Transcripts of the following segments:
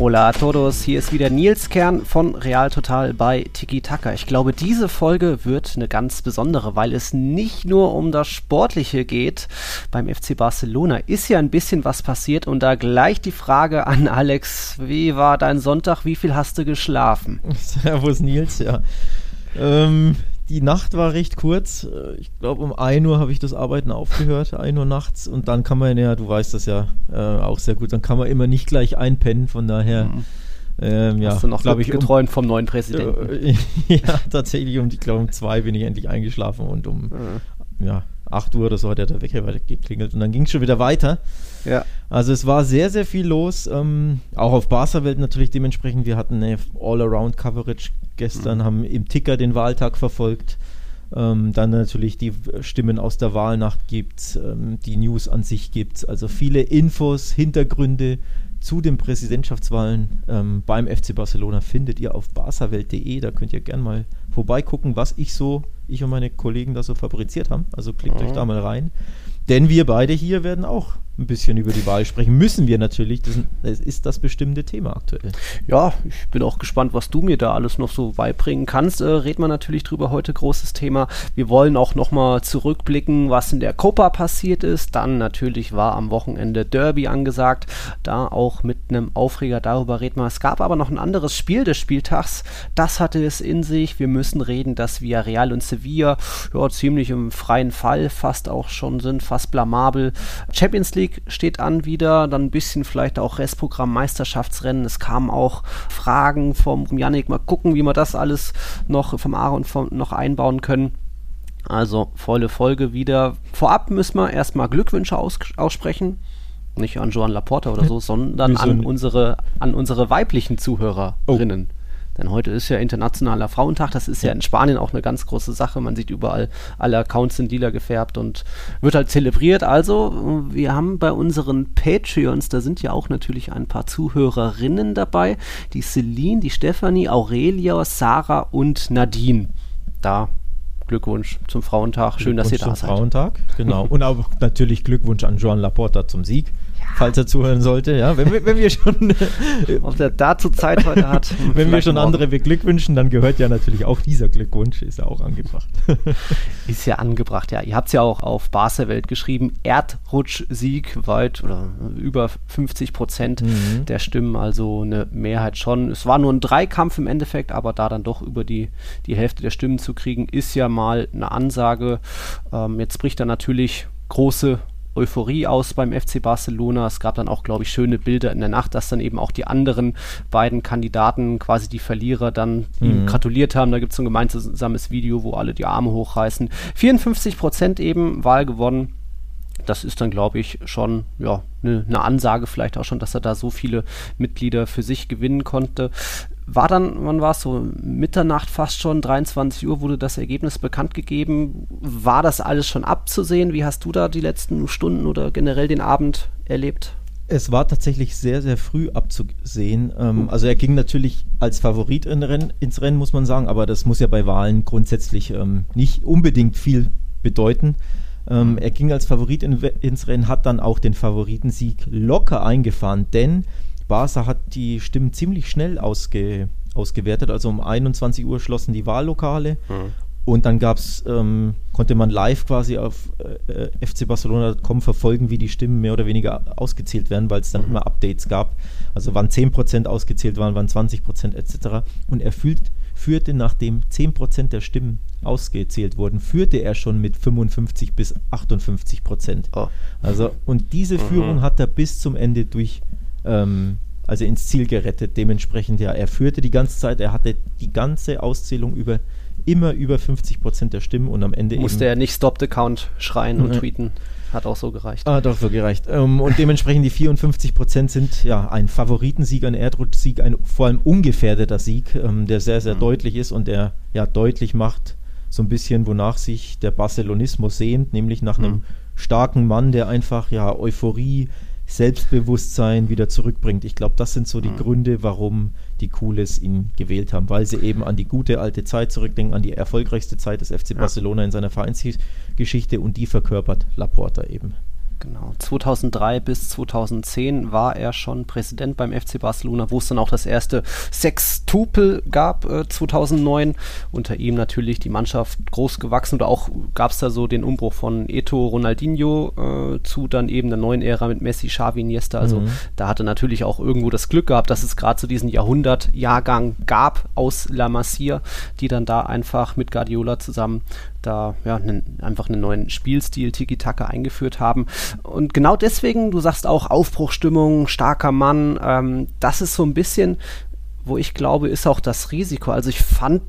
Hola a todos, hier ist wieder Nils Kern von Real Total bei Tiki Taka. Ich glaube, diese Folge wird eine ganz besondere, weil es nicht nur um das Sportliche geht. Beim FC Barcelona ist ja ein bisschen was passiert und da gleich die Frage an Alex, wie war dein Sonntag, wie viel hast du geschlafen? Servus Nils, ja. Ähm, die Nacht war recht kurz. Äh, ich glaube, um 1 Uhr habe ich das Arbeiten aufgehört, 1 Uhr nachts. Und dann kann man ja, du weißt das ja äh, auch sehr gut, dann kann man immer nicht gleich einpennen. Von daher. Mhm. Ähm, ja, Hast du noch, glaube ich, geträumt um, vom neuen Präsidenten? Ja, tatsächlich. Um, ich glaube, um 2 bin ich endlich eingeschlafen und um mhm. ja, 8 Uhr oder so hat der Wecker geklingelt. Und dann ging es schon wieder weiter. Ja. Also es war sehr, sehr viel los. Ähm, auch auf Barca-Welt natürlich dementsprechend. Wir hatten eine All-Around-Coverage gestern, mhm. haben im Ticker den Wahltag verfolgt. Ähm, dann natürlich die Stimmen aus der Wahlnacht gibt ähm, die News an sich gibt Also viele Infos, Hintergründe zu den Präsidentschaftswahlen ähm, beim FC Barcelona findet ihr auf barsawelt.de. Da könnt ihr gerne mal vorbeigucken, was ich so, ich und meine Kollegen da so fabriziert haben. Also klickt mhm. euch da mal rein. Denn wir beide hier werden auch ein bisschen über die Wahl sprechen. Müssen wir natürlich. Das, ist das bestimmte Thema aktuell. Ja, ich bin auch gespannt, was du mir da alles noch so beibringen kannst. Äh, reden wir natürlich drüber heute. Großes Thema. Wir wollen auch nochmal zurückblicken, was in der Copa passiert ist. Dann natürlich war am Wochenende Derby angesagt. Da auch mit einem Aufreger darüber reden wir. Es gab aber noch ein anderes Spiel des Spieltags. Das hatte es in sich. Wir müssen reden, dass Villarreal und Sevilla ja, ziemlich im freien Fall fast auch schon sind, fast blamabel. Champions League League steht an wieder, dann ein bisschen vielleicht auch Restprogramm Meisterschaftsrennen. Es kamen auch Fragen vom Yannick, mal gucken, wie wir das alles noch vom Aaron noch einbauen können. Also volle Folge wieder. Vorab müssen wir erstmal Glückwünsche aus aussprechen. Nicht an Joan Laporta oder so, sondern an unsere, an unsere weiblichen Zuhörerinnen. Oh. Denn heute ist ja Internationaler Frauentag. Das ist ja in Spanien auch eine ganz große Sache. Man sieht überall, alle Accounts sind lila gefärbt und wird halt zelebriert. Also, wir haben bei unseren Patreons, da sind ja auch natürlich ein paar Zuhörerinnen dabei. Die Celine, die Stefanie, Aurelia, Sarah und Nadine. Da Glückwunsch zum Frauentag. Schön, dass ihr da zum seid. Frauentag, genau. und auch natürlich Glückwunsch an Joan Laporta zum Sieg falls er zuhören sollte. Ja, wenn, wir, wenn wir schon. Ob der dazu Zeit heute hat. wenn wir schon morgen. andere beglückwünschen, dann gehört ja natürlich auch dieser Glückwunsch, ist ja auch angebracht. ist ja angebracht, ja. Ihr habt es ja auch auf Barca Welt geschrieben. Erdrutsch-Sieg weit oder über 50 Prozent mhm. der Stimmen, also eine Mehrheit schon. Es war nur ein Dreikampf im Endeffekt, aber da dann doch über die, die Hälfte der Stimmen zu kriegen, ist ja mal eine Ansage. Ähm, jetzt bricht da natürlich große Euphorie aus beim FC Barcelona. Es gab dann auch, glaube ich, schöne Bilder in der Nacht, dass dann eben auch die anderen beiden Kandidaten, quasi die Verlierer, dann mhm. ihm gratuliert haben. Da gibt es so ein gemeinsames Video, wo alle die Arme hochreißen. 54 Prozent eben Wahl gewonnen das ist dann, glaube ich, schon ja, eine ne Ansage vielleicht auch schon, dass er da so viele Mitglieder für sich gewinnen konnte. War dann, wann war es so, Mitternacht fast schon, 23 Uhr wurde das Ergebnis bekannt gegeben. War das alles schon abzusehen? Wie hast du da die letzten Stunden oder generell den Abend erlebt? Es war tatsächlich sehr, sehr früh abzusehen. Ähm, also er ging natürlich als Favorit in Renn, ins Rennen, muss man sagen, aber das muss ja bei Wahlen grundsätzlich ähm, nicht unbedingt viel bedeuten. Ähm, er ging als Favorit in, ins Rennen, hat dann auch den Favoritensieg locker eingefahren, denn Barca hat die Stimmen ziemlich schnell ausge, ausgewertet. Also um 21 Uhr schlossen die Wahllokale mhm. und dann gab's, ähm, konnte man live quasi auf äh, fcbarcelona.com verfolgen, wie die Stimmen mehr oder weniger ausgezählt werden, weil es dann mhm. immer Updates gab. Also wann 10% ausgezählt waren, wann 20% etc. Und er fühlt, führte, nachdem 10% der Stimmen ausgezählt wurden, führte er schon mit 55 bis 58 Oh. Also, und diese mhm. Führung hat er bis zum Ende durch ähm, also ins Ziel gerettet. Dementsprechend, ja, er führte die ganze Zeit, er hatte die ganze Auszählung über immer über 50 Prozent der Stimmen und am Ende musste er nicht Stop the Count schreien mhm. und tweeten. Hat auch so gereicht. Ah, doch so gereicht. Ähm, und dementsprechend die 54 Prozent sind ja ein Favoritensieg, ein Erdrutschsieg, ein vor allem ungefährdeter Sieg, ähm, der sehr, sehr mhm. deutlich ist und der ja deutlich macht, so ein bisschen, wonach sich der Barcelonismus sehnt, nämlich nach einem mhm. starken Mann, der einfach ja Euphorie, Selbstbewusstsein wieder zurückbringt. Ich glaube, das sind so die mhm. Gründe, warum die Cooles ihn gewählt haben, weil sie eben an die gute alte Zeit zurückdenken, an die erfolgreichste Zeit des FC Barcelona in seiner Vereinsgeschichte und die verkörpert Laporta eben. Genau, 2003 bis 2010 war er schon Präsident beim FC Barcelona, wo es dann auch das erste Sextupel gab, äh, 2009. Unter ihm natürlich die Mannschaft groß gewachsen oder auch gab es da so den Umbruch von Eto, Ronaldinho äh, zu dann eben der neuen Ära mit Messi, Xavi, Iniesta. Also mhm. da hatte natürlich auch irgendwo das Glück gehabt, dass es gerade so diesen Jahrhundertjahrgang gab aus La Masia, die dann da einfach mit Guardiola zusammen da ja, nen, einfach einen neuen Spielstil, Tiki-Taka eingeführt haben. Und genau deswegen, du sagst auch Aufbruchstimmung, starker Mann, ähm, das ist so ein bisschen, wo ich glaube, ist auch das Risiko. Also ich fand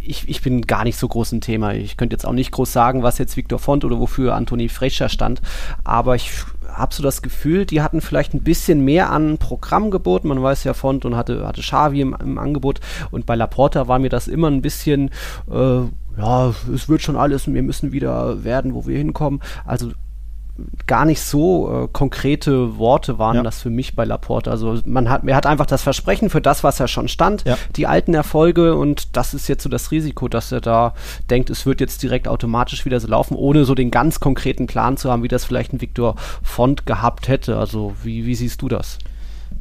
ich, ich, bin gar nicht so groß ein Thema. Ich könnte jetzt auch nicht groß sagen, was jetzt Victor Font oder wofür Anthony Frescher stand, aber ich habe so das Gefühl, die hatten vielleicht ein bisschen mehr an Programm geboten. Man weiß ja Font und hatte, hatte Xavi im, im Angebot und bei Laporta war mir das immer ein bisschen äh, ja, es wird schon alles und wir müssen wieder werden, wo wir hinkommen. Also gar nicht so äh, konkrete Worte waren ja. das für mich bei Laporte. Also man hat, er hat einfach das Versprechen für das, was er schon stand, ja. die alten Erfolge und das ist jetzt so das Risiko, dass er da denkt, es wird jetzt direkt automatisch wieder so laufen, ohne so den ganz konkreten Plan zu haben, wie das vielleicht ein Viktor Font gehabt hätte. Also wie, wie siehst du das?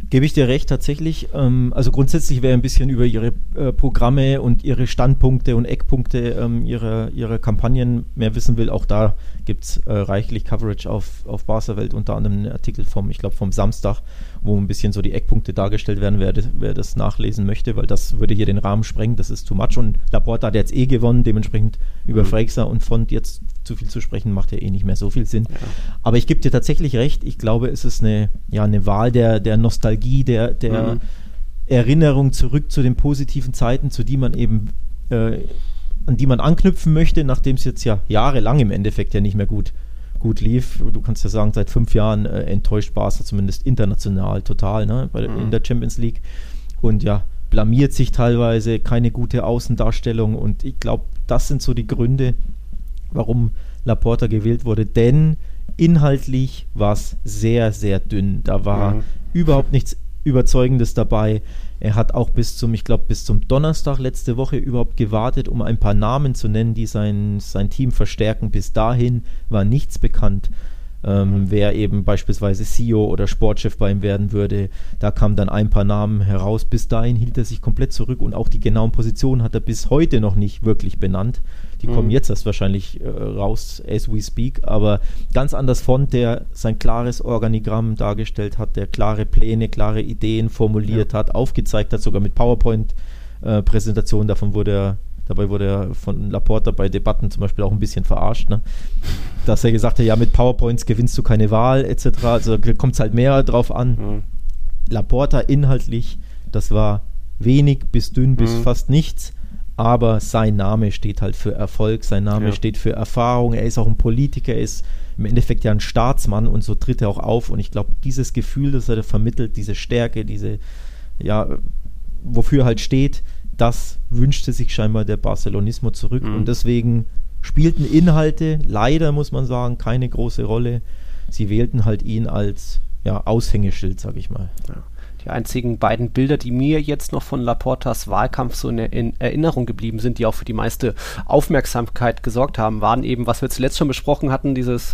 Gebe ich dir recht, tatsächlich. Ähm, also grundsätzlich wäre ein bisschen über ihre äh, Programme und ihre Standpunkte und Eckpunkte ähm, ihrer, ihrer Kampagnen mehr wissen will. Auch da gibt es äh, reichlich Coverage auf, auf Barca Welt, unter anderem einen Artikel vom, ich glaube, vom Samstag, wo ein bisschen so die Eckpunkte dargestellt werden, wer, wer das nachlesen möchte, weil das würde hier den Rahmen sprengen, das ist too much. Und Laporta hat jetzt eh gewonnen, dementsprechend über mhm. Freixer und Font jetzt zu viel zu sprechen, macht ja eh nicht mehr so viel Sinn. Ja. Aber ich gebe dir tatsächlich recht, ich glaube, es ist eine, ja, eine Wahl der, der Nostalgie, der, der mhm. Erinnerung zurück zu den positiven Zeiten, zu die man eben, äh, an die man anknüpfen möchte, nachdem es jetzt ja jahrelang im Endeffekt ja nicht mehr gut, gut lief. Du kannst ja sagen, seit fünf Jahren äh, enttäuscht Barca zumindest international total, ne, bei, mhm. in der Champions League. Und ja, blamiert sich teilweise, keine gute Außendarstellung und ich glaube, das sind so die Gründe, warum Laporta gewählt wurde, denn inhaltlich war es sehr, sehr dünn. Da war mhm. überhaupt nichts Überzeugendes dabei. Er hat auch bis zum, ich glaube, bis zum Donnerstag letzte Woche überhaupt gewartet, um ein paar Namen zu nennen, die sein, sein Team verstärken. Bis dahin war nichts bekannt ähm, wer eben beispielsweise CEO oder Sportchef bei ihm werden würde. Da kamen dann ein paar Namen heraus. Bis dahin hielt er sich komplett zurück und auch die genauen Positionen hat er bis heute noch nicht wirklich benannt. Die mhm. kommen jetzt erst wahrscheinlich äh, raus, as we speak, aber ganz anders Font, der sein klares Organigramm dargestellt hat, der klare Pläne, klare Ideen formuliert ja. hat, aufgezeigt hat, sogar mit PowerPoint-Präsentationen. Äh, Davon wurde er Dabei wurde er von Laporta bei Debatten zum Beispiel auch ein bisschen verarscht, ne? dass er gesagt hat, ja, mit PowerPoints gewinnst du keine Wahl etc. Also kommt es halt mehr drauf an. Mhm. Laporta inhaltlich, das war wenig bis dünn bis mhm. fast nichts, aber sein Name steht halt für Erfolg, sein Name ja. steht für Erfahrung, er ist auch ein Politiker, er ist im Endeffekt ja ein Staatsmann und so tritt er auch auf und ich glaube, dieses Gefühl, das er da vermittelt, diese Stärke, diese, ja, wofür er halt steht, das wünschte sich scheinbar der Barcelonismo zurück mhm. und deswegen spielten Inhalte leider, muss man sagen, keine große Rolle. Sie wählten halt ihn als ja, Aushängeschild, sag ich mal. Ja. Die einzigen beiden Bilder, die mir jetzt noch von Laportas Wahlkampf so in, in Erinnerung geblieben sind, die auch für die meiste Aufmerksamkeit gesorgt haben, waren eben, was wir zuletzt schon besprochen hatten, dieses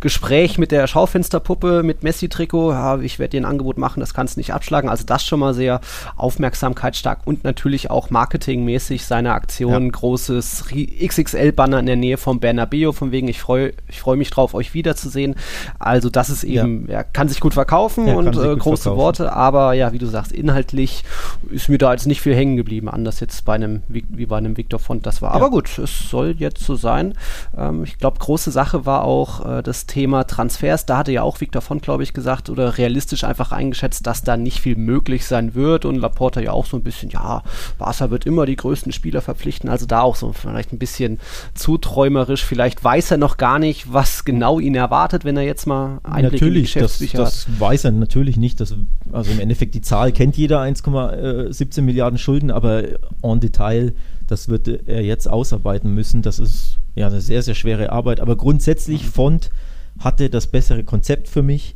Gespräch mit der Schaufensterpuppe mit Messi-Trikot, ja, ich werde dir ein Angebot machen, das kannst du nicht abschlagen. Also das schon mal sehr aufmerksamkeitsstark und natürlich auch marketingmäßig seine Aktion, ja. großes XXL-Banner in der Nähe vom Bernabeo, von wegen ich freue ich freu mich drauf, euch wiederzusehen. Also das ist eben, ja. kann sich gut verkaufen und äh, große verkaufen. Worte, aber ja, wie du sagst, inhaltlich ist mir da jetzt nicht viel hängen geblieben, anders jetzt bei einem, wie, wie bei einem Victor Font das war. Aber gut, es soll jetzt so sein. Ähm, ich glaube, große Sache war auch äh, das Thema Transfers. Da hatte ja auch Victor von, glaube ich, gesagt oder realistisch einfach eingeschätzt, dass da nicht viel möglich sein wird. Und Laporta ja auch so ein bisschen, ja, Barca wird immer die größten Spieler verpflichten. Also da auch so vielleicht ein bisschen zuträumerisch. Vielleicht weiß er noch gar nicht, was genau ihn erwartet, wenn er jetzt mal Einblick natürlich, in die das, das weiß er natürlich nicht. Das, also im Endeffekt die Zahl kennt jeder, 1,17 Milliarden Schulden, aber en Detail, das wird er jetzt ausarbeiten müssen. Das ist ja eine sehr, sehr schwere Arbeit. Aber grundsätzlich Font hatte das bessere Konzept für mich.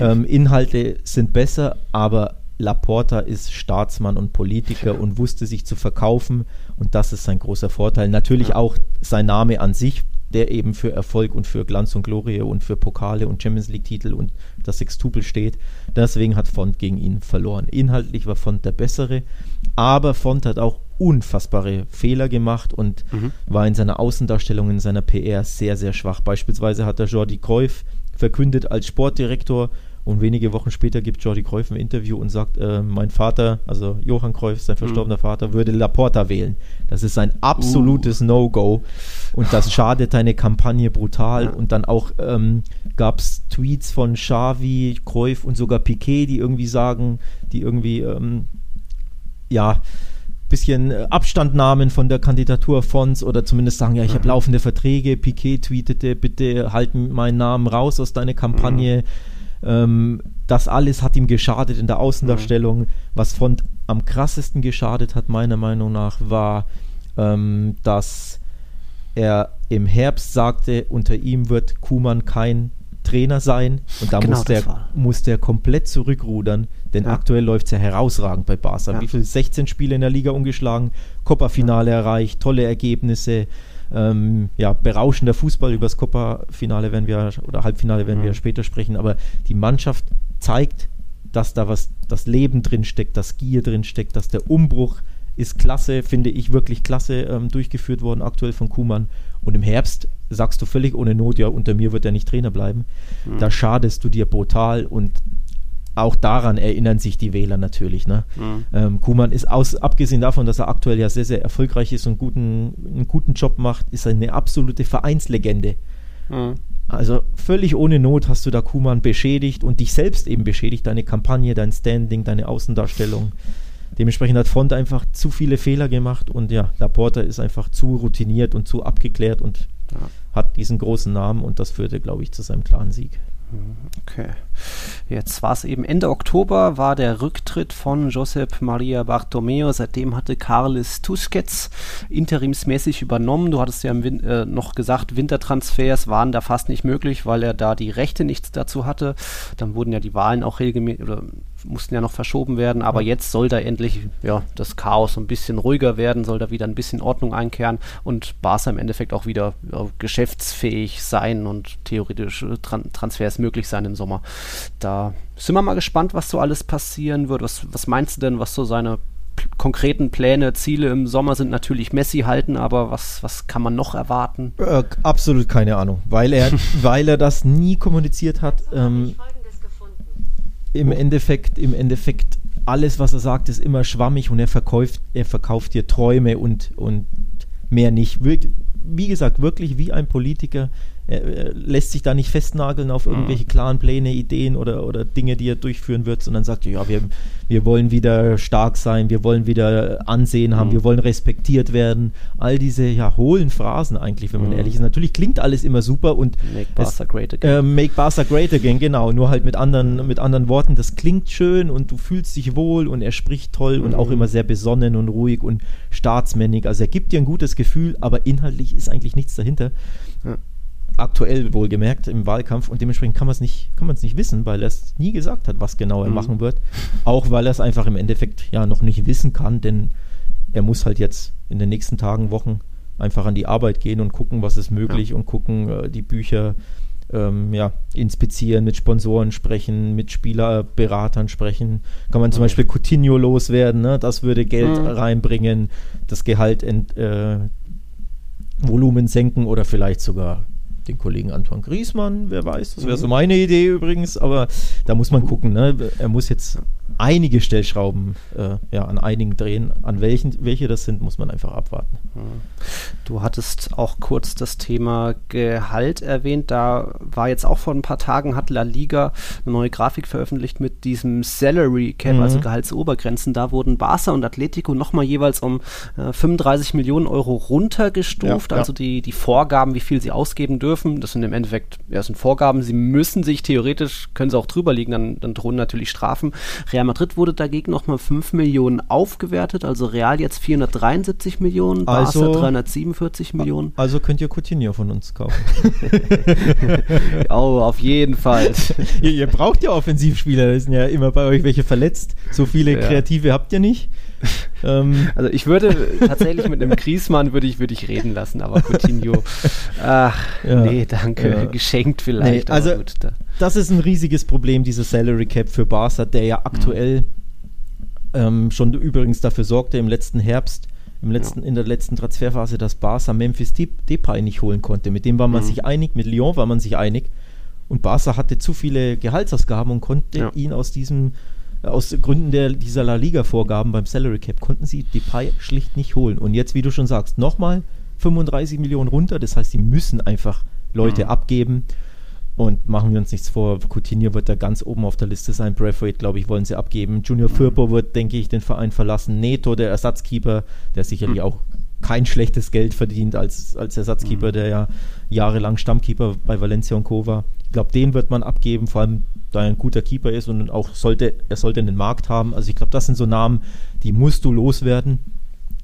Ähm, Inhalte sind besser, aber Laporta ist Staatsmann und Politiker und wusste sich zu verkaufen und das ist sein großer Vorteil. Natürlich auch sein Name an sich, der eben für Erfolg und für Glanz und Glorie und für Pokale und Champions League-Titel und das Sextupel steht. Deswegen hat Font gegen ihn verloren. Inhaltlich war Font der bessere, aber Font hat auch unfassbare Fehler gemacht und mhm. war in seiner Außendarstellung, in seiner PR sehr, sehr schwach. Beispielsweise hat er Jordi Cruyff verkündet als Sportdirektor und wenige Wochen später gibt Jordi Cruyff ein Interview und sagt, äh, mein Vater, also Johann Cruyff, sein verstorbener mhm. Vater, würde Laporta wählen. Das ist ein absolutes uh. No-Go und das schadet deine Kampagne brutal. Ja. Und dann auch ähm, gab es Tweets von Xavi, Cruyff und sogar Piquet, die irgendwie sagen, die irgendwie, ähm, ja, bisschen äh, Abstand nahmen von der Kandidatur Fons oder zumindest sagen, ja, ich habe mhm. laufende Verträge. Piquet tweetete, bitte halten meinen Namen raus aus deiner Kampagne. Mhm ähm, das alles hat ihm geschadet in der Außendarstellung. Mhm. Was Font am krassesten geschadet hat, meiner Meinung nach, war, ähm, dass er im Herbst sagte, unter ihm wird Kuman kein Trainer sein und da genau, muss, der, komplett zurückrudern, denn ja. aktuell läuft es ja herausragend bei Barca. Ja. Wie viele 16 Spiele in der Liga umgeschlagen, Copa-Finale ja. erreicht, tolle Ergebnisse, ähm, ja, berauschender Fußball. Über das Copa-Finale werden wir, oder Halbfinale werden mhm. wir später sprechen, aber die Mannschaft zeigt, dass da was, das Leben drin steckt, das Gier drin steckt, dass der Umbruch ist klasse, finde ich wirklich klasse ähm, durchgeführt worden, aktuell von Kuhmann. Und im Herbst sagst du völlig ohne Not, ja, unter mir wird er nicht Trainer bleiben. Mhm. Da schadest du dir brutal und auch daran erinnern sich die Wähler natürlich. Ne? Mhm. Ähm, Kuhmann ist aus, abgesehen davon, dass er aktuell ja sehr, sehr erfolgreich ist und guten, einen guten Job macht, ist er eine absolute Vereinslegende. Mhm. Also völlig ohne Not hast du da Kuhmann beschädigt und dich selbst eben beschädigt, deine Kampagne, dein Standing, deine Außendarstellung. Dementsprechend hat Font einfach zu viele Fehler gemacht und ja, Laporta ist einfach zu routiniert und zu abgeklärt und ja. hat diesen großen Namen und das führte, glaube ich, zu seinem klaren Sieg. Okay. Jetzt war es eben Ende Oktober, war der Rücktritt von Josep Maria Bartomeo. Seitdem hatte Carles Tusquets interimsmäßig übernommen. Du hattest ja äh, noch gesagt, Wintertransfers waren da fast nicht möglich, weil er da die Rechte nichts dazu hatte. Dann wurden ja die Wahlen auch regelmäßig oder mussten ja noch verschoben werden, aber jetzt soll da endlich ja, das Chaos ein bisschen ruhiger werden, soll da wieder ein bisschen Ordnung einkehren und Barca im Endeffekt auch wieder ja, geschäftsfähig sein und theoretisch äh, Tran Transfers möglich sein im Sommer. Da sind wir mal gespannt, was so alles passieren wird. Was, was meinst du denn, was so seine konkreten Pläne, Ziele im Sommer sind natürlich Messi halten, aber was, was kann man noch erwarten? Äh, absolut keine Ahnung, weil er, weil er das nie kommuniziert hat. Ähm, im Endeffekt, im Endeffekt, alles, was er sagt, ist immer schwammig und er verkauft, er verkauft dir Träume und, und mehr nicht. Wie gesagt, wirklich wie ein Politiker, er, lässt sich da nicht festnageln auf irgendwelche mhm. klaren Pläne, Ideen oder, oder Dinge, die er durchführen wird, sondern sagt, ja, wir, wir wollen wieder stark sein, wir wollen wieder Ansehen haben, mhm. wir wollen respektiert werden. All diese ja, hohlen Phrasen eigentlich, wenn man mhm. ehrlich ist. Natürlich klingt alles immer super und Make Barca great again. Äh, make Barca great again, genau. Nur halt mit anderen, mit anderen Worten. Das klingt schön und du fühlst dich wohl und er spricht toll und auch mhm. immer sehr besonnen und ruhig und staatsmännig. Also er gibt dir ein gutes Gefühl, aber inhaltlich ist eigentlich nichts dahinter. Ja aktuell wohlgemerkt im Wahlkampf und dementsprechend kann man es nicht, kann man es nicht wissen, weil er es nie gesagt hat, was genau er mhm. machen wird. Auch weil er es einfach im Endeffekt ja noch nicht wissen kann, denn er muss halt jetzt in den nächsten Tagen, Wochen einfach an die Arbeit gehen und gucken, was ist möglich ja. und gucken, äh, die Bücher ähm, ja, inspizieren, mit Sponsoren sprechen, mit Spielerberatern sprechen. Kann man zum mhm. Beispiel Coutinho loswerden, ne? das würde Geld mhm. reinbringen, das Gehalt ent, äh, Volumen senken oder vielleicht sogar den Kollegen Antoine Griesmann, wer weiß, das wäre so mhm. meine Idee übrigens, aber da muss man gucken, ne? er muss jetzt einige Stellschrauben äh, ja, an einigen drehen. An welchen, welche das sind, muss man einfach abwarten. Du hattest auch kurz das Thema Gehalt erwähnt. Da war jetzt auch vor ein paar Tagen, hat La Liga eine neue Grafik veröffentlicht mit diesem Salary Cap, mhm. also Gehaltsobergrenzen. Da wurden Barca und Atletico nochmal jeweils um äh, 35 Millionen Euro runtergestuft. Ja, also Die, die Vorgaben, wie viel sie ausgeben dürfen dürfen. Das sind im Endeffekt, ja, sind Vorgaben. Sie müssen sich theoretisch, können sie auch drüber liegen, dann, dann drohen natürlich Strafen. Real Madrid wurde dagegen nochmal 5 Millionen aufgewertet, also Real jetzt 473 Millionen, Barca Also- 347 Millionen. Also könnt ihr Coutinho von uns kaufen. Oh, auf jeden Fall. ihr, ihr braucht ja Offensivspieler, da sind ja immer bei euch welche verletzt. So viele Ja. Kreative habt ihr nicht. ähm, Also ich würde tatsächlich mit einem Griesmann würde ich, würde ich reden lassen, aber Coutinho, ach, Ja. nee, danke, Ja. geschenkt vielleicht. Nee, also- gut, da, das ist ein riesiges Problem, dieser Salary Cap für Barca, der ja aktuell ähm, schon übrigens dafür sorgte im letzten Herbst, im letzten, in der letzten Transferphase, dass Barca Memphis Dep- Depay nicht holen konnte. Mit dem war man Mhm. sich einig, mit Lyon war man sich einig. Und Barca hatte zu viele Gehaltsausgaben und konnte Ja. ihn aus diesem aus Gründen der, dieser La Liga-Vorgaben beim Salary Cap konnten sie Depay schlicht nicht holen. Und jetzt, wie du schon sagst, nochmal 35 Millionen runter. Das heißt, sie müssen einfach Leute Mhm. abgeben. Und machen wir uns nichts vor, Coutinho wird da ganz oben auf der Liste sein. Braithwaite, glaube ich, wollen sie abgeben. Junior Firpo wird, denke ich, den Verein verlassen. Neto, der Ersatzkeeper, der sicherlich Mhm. auch kein schlechtes Geld verdient als, als Ersatzkeeper, Mhm. der ja jahrelang Stammkeeper bei Valencia und Co. war. Ich glaube, den wird man abgeben, vor allem da er ein guter Keeper ist und auch sollte, er sollte einen Markt haben. Also ich glaube, das sind so Namen, die musst du loswerden.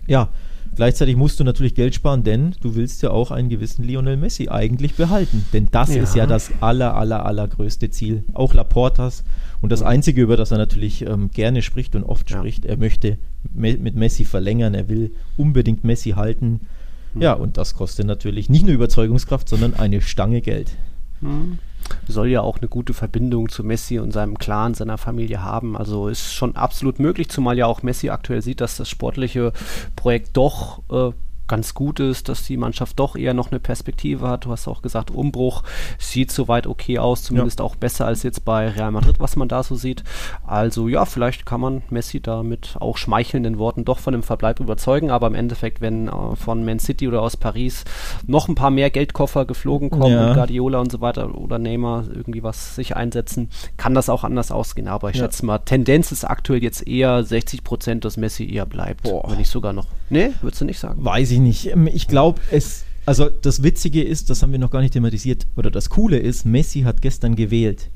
Ja, gleichzeitig musst du natürlich Geld sparen, denn du willst ja auch einen gewissen Lionel Messi eigentlich behalten. Denn das Ja. ist ja das aller, aller, allergrößte Ziel. Auch Laportas. Und das. Einzige, über das er natürlich ähm, gerne spricht und oft Ja. spricht, er möchte me mit Messi verlängern, er will unbedingt Messi halten. Ja, und das kostet natürlich nicht nur Überzeugungskraft, sondern eine Stange Geld. Hm. Soll ja auch eine gute Verbindung zu Messi und seinem Clan, seiner Familie haben. Also ist schon absolut möglich, zumal ja auch Messi aktuell sieht, dass das sportliche Projekt doch äh, ganz gut ist, dass die Mannschaft doch eher noch eine Perspektive hat. Du hast auch gesagt, Umbruch sieht soweit okay aus, zumindest auch besser als jetzt bei Real Madrid, was man da so sieht. Also ja, vielleicht kann man Messi da mit auch schmeichelnden Worten doch von dem Verbleib überzeugen, aber im Endeffekt, wenn äh, von Man City oder aus Paris noch ein paar mehr Geldkoffer geflogen kommen Ja. und Guardiola und so weiter oder Neymar irgendwie was sich einsetzen, kann das auch anders ausgehen. Aber ich Ja. schätze mal, Tendenz ist aktuell jetzt eher 60 Prozent, dass Messi eher bleibt. Boah. Wenn nicht sogar noch. Nee, würdest du nicht sagen? Weiß ich nicht. Ähm, Ich glaube, es. Also das Witzige ist, das haben wir noch gar nicht thematisiert, oder das Coole ist, Messi hat gestern gewählt.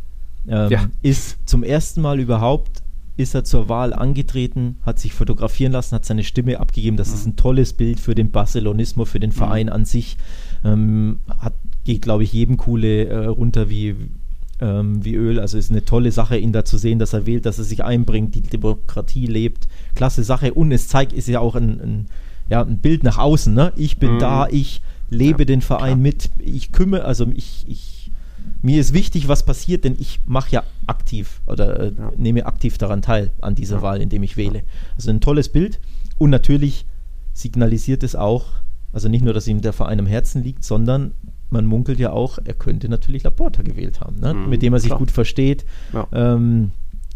Ähm, Ja. Ist zum ersten Mal überhaupt, ist er zur Wahl angetreten, hat sich fotografieren lassen, hat seine Stimme abgegeben. Das ist ein tolles Bild für den Barcelonismo, für den Verein an sich. Ähm, hat, geht, glaube ich, jedem Coole äh, runter wie, ähm, wie Öl. Also ist eine tolle Sache, ihn da zu sehen, dass er wählt, dass er sich einbringt, die Demokratie lebt. Klasse Sache. Und es zeigt, ist ja auch ein, ein, ja, ein Bild nach außen. Ne? Ich bin Mhm. da, ich lebe Ja, den Verein klar. mit, ich kümmere, also ich, ich, mir ist wichtig, was passiert, denn ich mache ja aktiv oder äh, Ja. nehme aktiv daran teil, an dieser Ja. Wahl, indem ich wähle. Also ein tolles Bild und natürlich signalisiert es auch, also nicht nur, dass ihm der Verein am Herzen liegt, sondern man munkelt ja auch, er könnte natürlich Laporta gewählt haben, ne? Mhm, mit dem er sich klar. gut versteht. Ja. Ähm,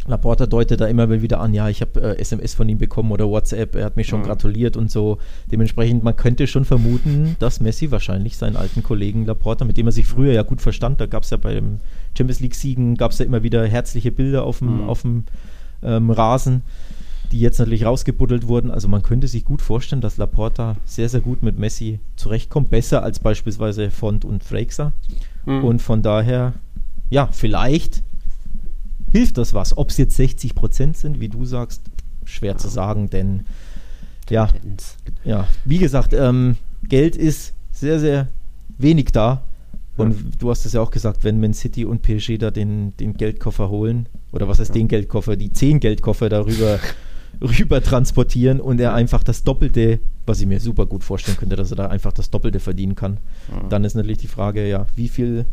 Laporta deutet da immer mal wieder an, ja, ich habe äh, SMS von ihm bekommen oder WhatsApp, er hat mich schon Mhm. gratuliert und so. Dementsprechend, man könnte schon vermuten, dass Messi wahrscheinlich seinen alten Kollegen Laporta, mit dem er sich früher ja gut verstand, da gab es ja bei dem Champions League-Siegen, gab es ja immer wieder herzliche Bilder auf dem, Mhm. auf dem ähm, Rasen, die jetzt natürlich rausgebuddelt wurden. Also man könnte sich gut vorstellen, dass Laporta sehr, sehr gut mit Messi zurechtkommt, besser als beispielsweise Font und Freixer. Mhm. Und von daher, ja, vielleicht hilft das was. Ob es jetzt 60 Prozent sind, wie du sagst, schwer zu sagen, denn ja, ja, wie gesagt, ähm, Geld ist sehr, sehr wenig da. Und Ja. du hast es ja auch gesagt, wenn Man City und PSG da den, den Geldkoffer holen, oder was heißt Ja. den Geldkoffer, die zehn Geldkoffer darüber rüber transportieren und er einfach das Doppelte, was ich mir super gut vorstellen könnte, dass er da einfach das Doppelte verdienen kann, Ja. dann ist natürlich die Frage, ja, wie viel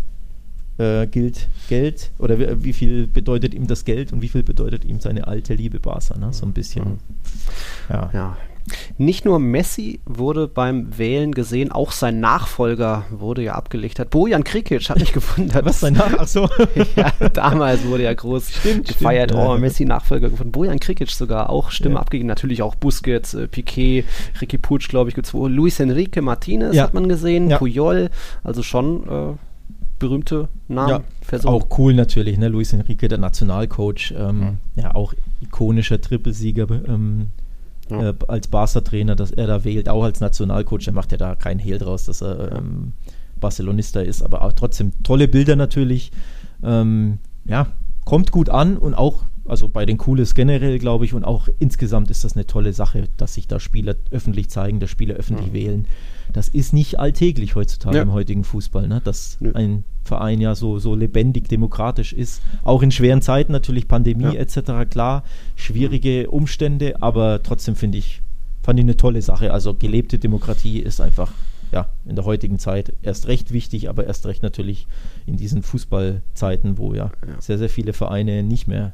äh, gilt Geld oder wie, viel bedeutet ihm das Geld und wie viel bedeutet ihm seine alte Liebe Barca, ne? So ein bisschen. Mhm. Ja. Ja. Nicht nur Messi wurde beim Wählen gesehen, auch sein Nachfolger wurde ja abgelichtet. Bojan Krikic hat mich gewundert. Was sein Nach? Ach so. ja, damals wurde ja groß Stimmt, gefeiert. stimmt, oh, ja. Messi Nachfolger gefunden. Bojan Krikic sogar auch Stimme Ja. abgegeben. Natürlich auch Busquets, äh, Piquet, Ricky Puig, glaube ich, wo. Luis Enrique Martinez hat man gesehen. Puyol. Also schon äh, berühmte Namen. Ja, Personen. auch cool natürlich, ne? Luis Enrique, der Nationalcoach, ähm, ja, auch ikonischer Trippelsieger ähm, Ja. äh, als Barca-Trainer, dass er da wählt, auch als Nationalcoach, er macht ja da keinen Hehl draus, dass er ähm, Barcelonista ist, aber auch trotzdem tolle Bilder natürlich. Ähm, ja, kommt gut an und auch, also bei den Cooles generell, glaube ich, und auch insgesamt ist das eine tolle Sache, dass sich da Spieler öffentlich zeigen, dass Spieler öffentlich mhm. wählen. Das ist nicht alltäglich heutzutage ja. im heutigen Fußball, ne? dass Nö. ein Verein ja so, so lebendig demokratisch ist. Auch in schweren Zeiten natürlich, Pandemie ja. etc., klar, schwierige Umstände, aber trotzdem finde ich, fand ich eine tolle Sache. Also gelebte Demokratie ist einfach ja, in der heutigen Zeit erst recht wichtig, aber erst recht natürlich in diesen Fußballzeiten, wo ja, ja. sehr, sehr viele Vereine nicht mehr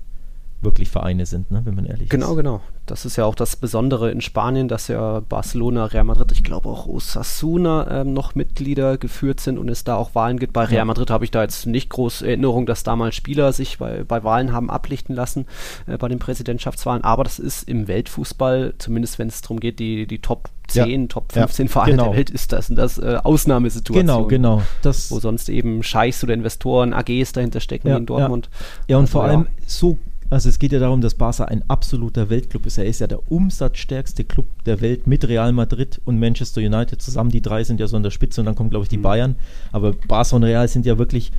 wirklich Vereine sind, ne, wenn man ehrlich genau, ist. Genau, genau. Das ist ja auch das Besondere in Spanien, dass ja Barcelona, Real Madrid, ich glaube auch Osasuna ähm, noch Mitglieder geführt sind und es da auch Wahlen gibt. Bei Real Madrid habe ich da jetzt nicht groß Erinnerung, dass damals Spieler sich bei, bei Wahlen haben ablichten lassen, äh, bei den Präsidentschaftswahlen. Aber das ist im Weltfußball, zumindest wenn es darum geht, die, die Top 10, ja. Top 15 ja, Vereine genau. der Welt, ist das, das äh, Ausnahmesituation. Genau, genau. Das wo sonst eben Scheichs oder Investoren, AGs dahinter stecken ja, in Dortmund. Ja, und also, vor allem so also es geht ja darum, dass Barca ein absoluter Weltclub ist. Er ist ja der umsatzstärkste Club der Welt mit Real Madrid und Manchester United zusammen. Die drei sind ja so an der Spitze und dann kommen, glaube ich, die mhm. Bayern. Aber Barca und Real sind ja wirklich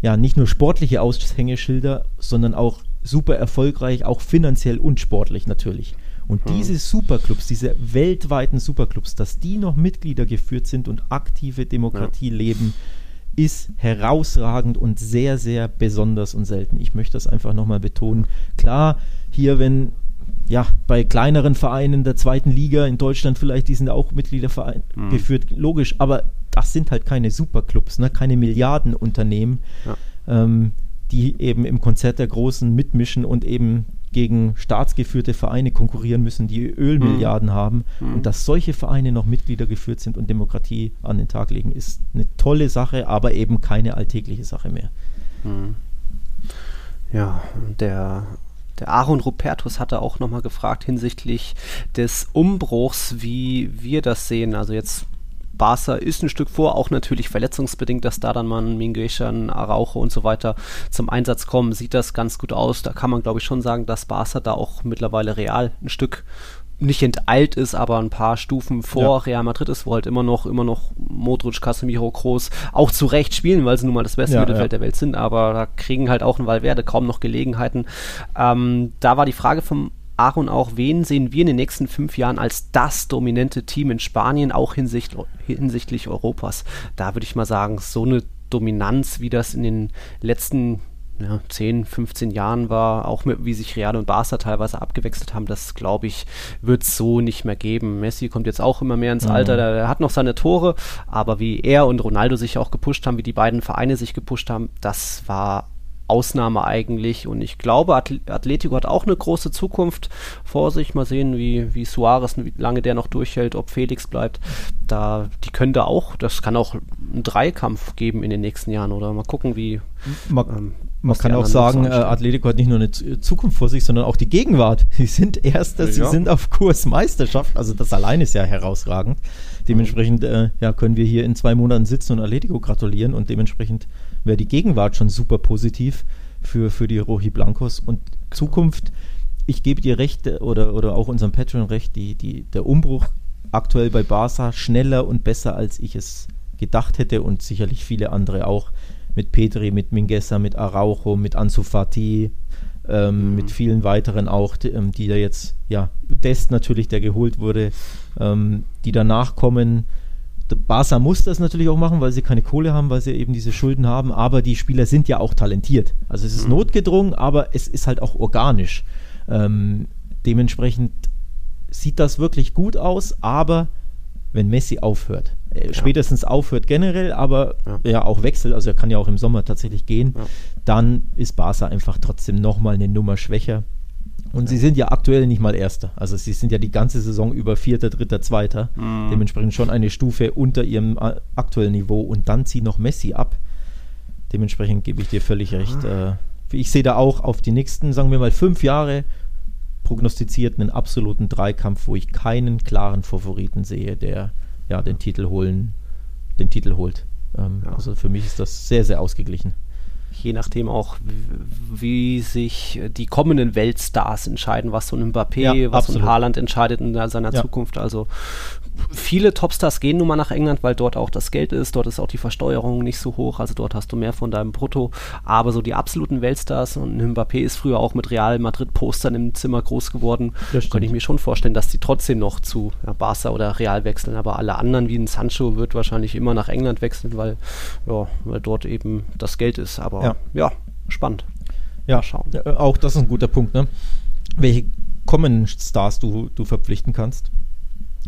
ja nicht nur sportliche Aushängeschilder, sondern auch super erfolgreich, auch finanziell und sportlich natürlich. Und mhm. diese Superclubs, diese weltweiten Superclubs, dass die noch Mitglieder geführt sind und aktive Demokratie ja. leben, ist herausragend und sehr, sehr besonders und selten. Ich möchte das einfach nochmal betonen. Klar, hier, wenn ja, bei kleineren Vereinen der zweiten Liga in Deutschland vielleicht, die sind auch Mitgliederverein mhm. geführt, logisch, aber das sind halt keine Superclubs, ne? keine Milliardenunternehmen, ja. ähm, die eben im Konzert der Großen mitmischen und eben gegen staatsgeführte Vereine konkurrieren müssen, die Ölmilliarden mhm. haben. Mhm. Und dass solche Vereine noch Mitglieder geführt sind und Demokratie an den Tag legen, ist eine tolle Sache, aber eben keine alltägliche Sache mehr. Mhm. Ja, der der Aaron Rupertus hatte auch nochmal gefragt hinsichtlich des Umbruchs, wie wir das sehen. Also jetzt Barca ist ein Stück vor, auch natürlich verletzungsbedingt, dass da dann mal ein Minguesha, ein Araujo und so weiter zum Einsatz kommen, sieht das ganz gut aus. Da kann man, glaube ich, schon sagen, dass Barca da auch mittlerweile real ein Stück nicht enteilt ist, aber ein paar Stufen vor ja. Real Madrid ist, wo halt immer noch, immer noch Modric, Casemiro, Kroos auch zu Recht spielen, weil sie nun mal das beste ja, Mittelfeld ja. der Welt sind, aber da kriegen halt auch ein Valverde kaum noch Gelegenheiten. Ähm, da war die Frage vom Aaron auch, wen sehen wir in den nächsten fünf Jahren als das dominante Team in Spanien, auch hinsicht, hinsichtlich Europas? Da würde ich mal sagen, so eine Dominanz, wie das in den letzten ja, 10, 15 Jahren war, auch mit, wie sich Real und Barca teilweise abgewechselt haben, das glaube ich, wird es so nicht mehr geben. Messi kommt jetzt auch immer mehr ins mhm. Alter, der, der, hat noch seine Tore, aber wie er und Ronaldo sich auch gepusht haben, wie die beiden Vereine sich gepusht haben, das war Ausnahme eigentlich. Und ich glaube, Atletico hat auch eine große Zukunft vor sich. Mal sehen, wie, wie Suarez, wie lange der noch durchhält, ob Felix bleibt. Da, die können da auch, das kann auch einen Dreikampf geben in den nächsten Jahren. Oder mal gucken, wie. Mal, ähm, man kann auch sagen, äh, Atletico hat nicht nur eine Zukunft vor sich, sondern auch die Gegenwart. Sie sind Erster, ja. sie sind auf Kurs Meisterschaft. Also das allein ist ja herausragend. Dementsprechend äh, ja, können wir hier in zwei Monaten sitzen und Atletico gratulieren und dementsprechend wäre die Gegenwart schon super positiv für, für die Rohi Blancos und Zukunft. Ich gebe dir recht äh, oder, oder auch unserem Patron recht, die, die, der Umbruch aktuell bei Barca schneller und besser, als ich es gedacht hätte und sicherlich viele andere auch mit Petri, mit Mingessa, mit Araujo, mit Ansu Fati, ähm, mhm. mit vielen weiteren auch, die, ähm, die da jetzt, ja, Dest natürlich, der geholt wurde, ähm, die danach kommen. Barca muss das natürlich auch machen, weil sie keine Kohle haben, weil sie eben diese Schulden haben, aber die Spieler sind ja auch talentiert. Also es ist mhm. notgedrungen, aber es ist halt auch organisch. Ähm, dementsprechend sieht das wirklich gut aus, aber wenn Messi aufhört, äh, ja. spätestens aufhört generell, aber ja. ja. auch wechselt, also er kann ja auch im Sommer tatsächlich gehen, ja. dann ist Barca einfach trotzdem nochmal eine Nummer schwächer. Und ja. sie sind ja aktuell nicht mal Erster. Also sie sind ja die ganze Saison über Vierter, Dritter, Zweiter. Mhm. Dementsprechend schon eine Stufe unter ihrem äh, aktuellen Niveau. Und dann zieht noch Messi ab. Dementsprechend gebe ich dir völlig recht. Äh, ich sehe da auch auf die nächsten, sagen wir mal, fünf Jahre prognostiziert einen absoluten Dreikampf, wo ich keinen klaren Favoriten sehe, der ja den Titel holen, den Titel holt. Ähm, ja. Also für mich ist das sehr, sehr ausgeglichen je nachdem auch, wie sich die kommenden Weltstars entscheiden, was so ein Mbappé, ja, was absolut. so ein Haaland entscheidet in seiner ja. Zukunft. Also viele Topstars gehen nun mal nach England, weil dort auch das Geld ist, dort ist auch die Versteuerung nicht so hoch, also dort hast du mehr von deinem Brutto. Aber so die absoluten Weltstars und Mbappé ist früher auch mit Real Madrid Postern im Zimmer groß geworden. Könnte ich mir schon vorstellen, dass die trotzdem noch zu ja, Barca oder Real wechseln. Aber alle anderen wie ein Sancho wird wahrscheinlich immer nach England wechseln, weil, ja, weil dort eben das Geld ist. Aber ja, ja spannend. Ja, schauen. auch das ist ein guter Punkt. Ne? Welche Common Stars du, du verpflichten kannst?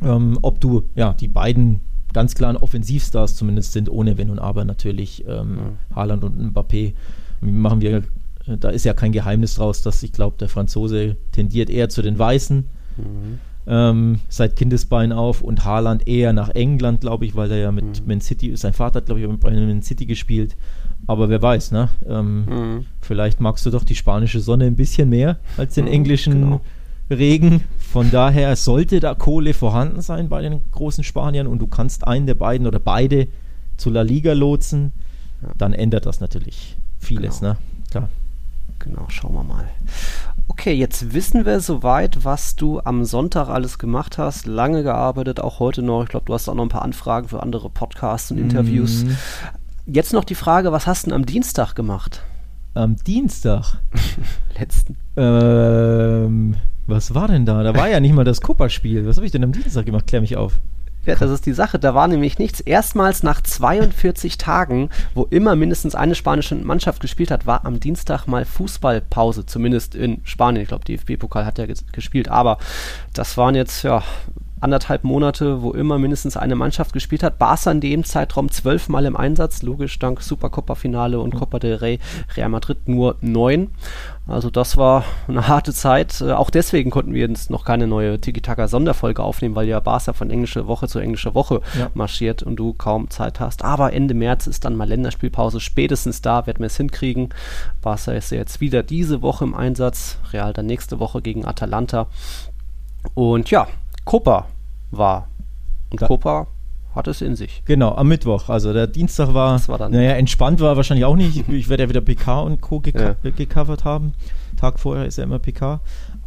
Ähm, ob du ja die beiden ganz klaren Offensivstars zumindest sind, ohne Wenn und Aber natürlich ähm, mhm. Haaland und Mbappé. Machen wir, da ist ja kein Geheimnis draus, dass ich glaube, der Franzose tendiert eher zu den Weißen. Mhm. Ähm, seit Kindesbein auf und Haaland eher nach England, glaube ich, weil er ja mit mhm. Man City, sein Vater hat, glaube ich, bei Man City gespielt. Aber wer weiß, ne? Ähm, mhm. Vielleicht magst du doch die spanische Sonne ein bisschen mehr als den mhm, englischen genau. Regen. Von daher sollte da Kohle vorhanden sein bei den großen Spaniern und du kannst einen der beiden oder beide zu La Liga lotsen, ja. dann ändert das natürlich vieles, genau. ne? Klar. Genau, schauen wir mal. Okay, jetzt wissen wir soweit, was du am Sonntag alles gemacht hast. Lange gearbeitet, auch heute noch. Ich glaube, du hast auch noch ein paar Anfragen für andere Podcasts und Interviews. Mhm. Jetzt noch die Frage, was hast du am Dienstag gemacht? Am Dienstag? Letzten. Ähm, was war denn da? Da war ja nicht mal das Copa-Spiel. Was habe ich denn am Dienstag gemacht? Klär mich auf. Ja, das ist die Sache. Da war nämlich nichts. Erstmals nach 42 Tagen, wo immer mindestens eine spanische Mannschaft gespielt hat, war am Dienstag mal Fußballpause. Zumindest in Spanien. Ich glaube, DFB-Pokal hat ja gespielt. Aber das waren jetzt, ja, anderthalb Monate, wo immer mindestens eine Mannschaft gespielt hat. Barca in dem Zeitraum zwölfmal im Einsatz, logisch dank Supercopa-Finale und Copa del Rey, Real Madrid nur neun. Also das war eine harte Zeit. Äh, auch deswegen konnten wir jetzt noch keine neue Tiki-Taka-Sonderfolge aufnehmen, weil ja Barca von englischer Woche zu englischer Woche ja. marschiert und du kaum Zeit hast. Aber Ende März ist dann mal Länderspielpause. Spätestens da werden wir es hinkriegen. Barca ist ja jetzt wieder diese Woche im Einsatz. Real dann nächste Woche gegen Atalanta. Und ja, Copa war. Und ja. Copa hat es in sich. Genau, am Mittwoch. Also der Dienstag war, war dann naja, entspannt war wahrscheinlich auch nicht. Ich, werde ja wieder PK und Co. Geco ja. gecovert haben. Tag vorher ist ja immer PK.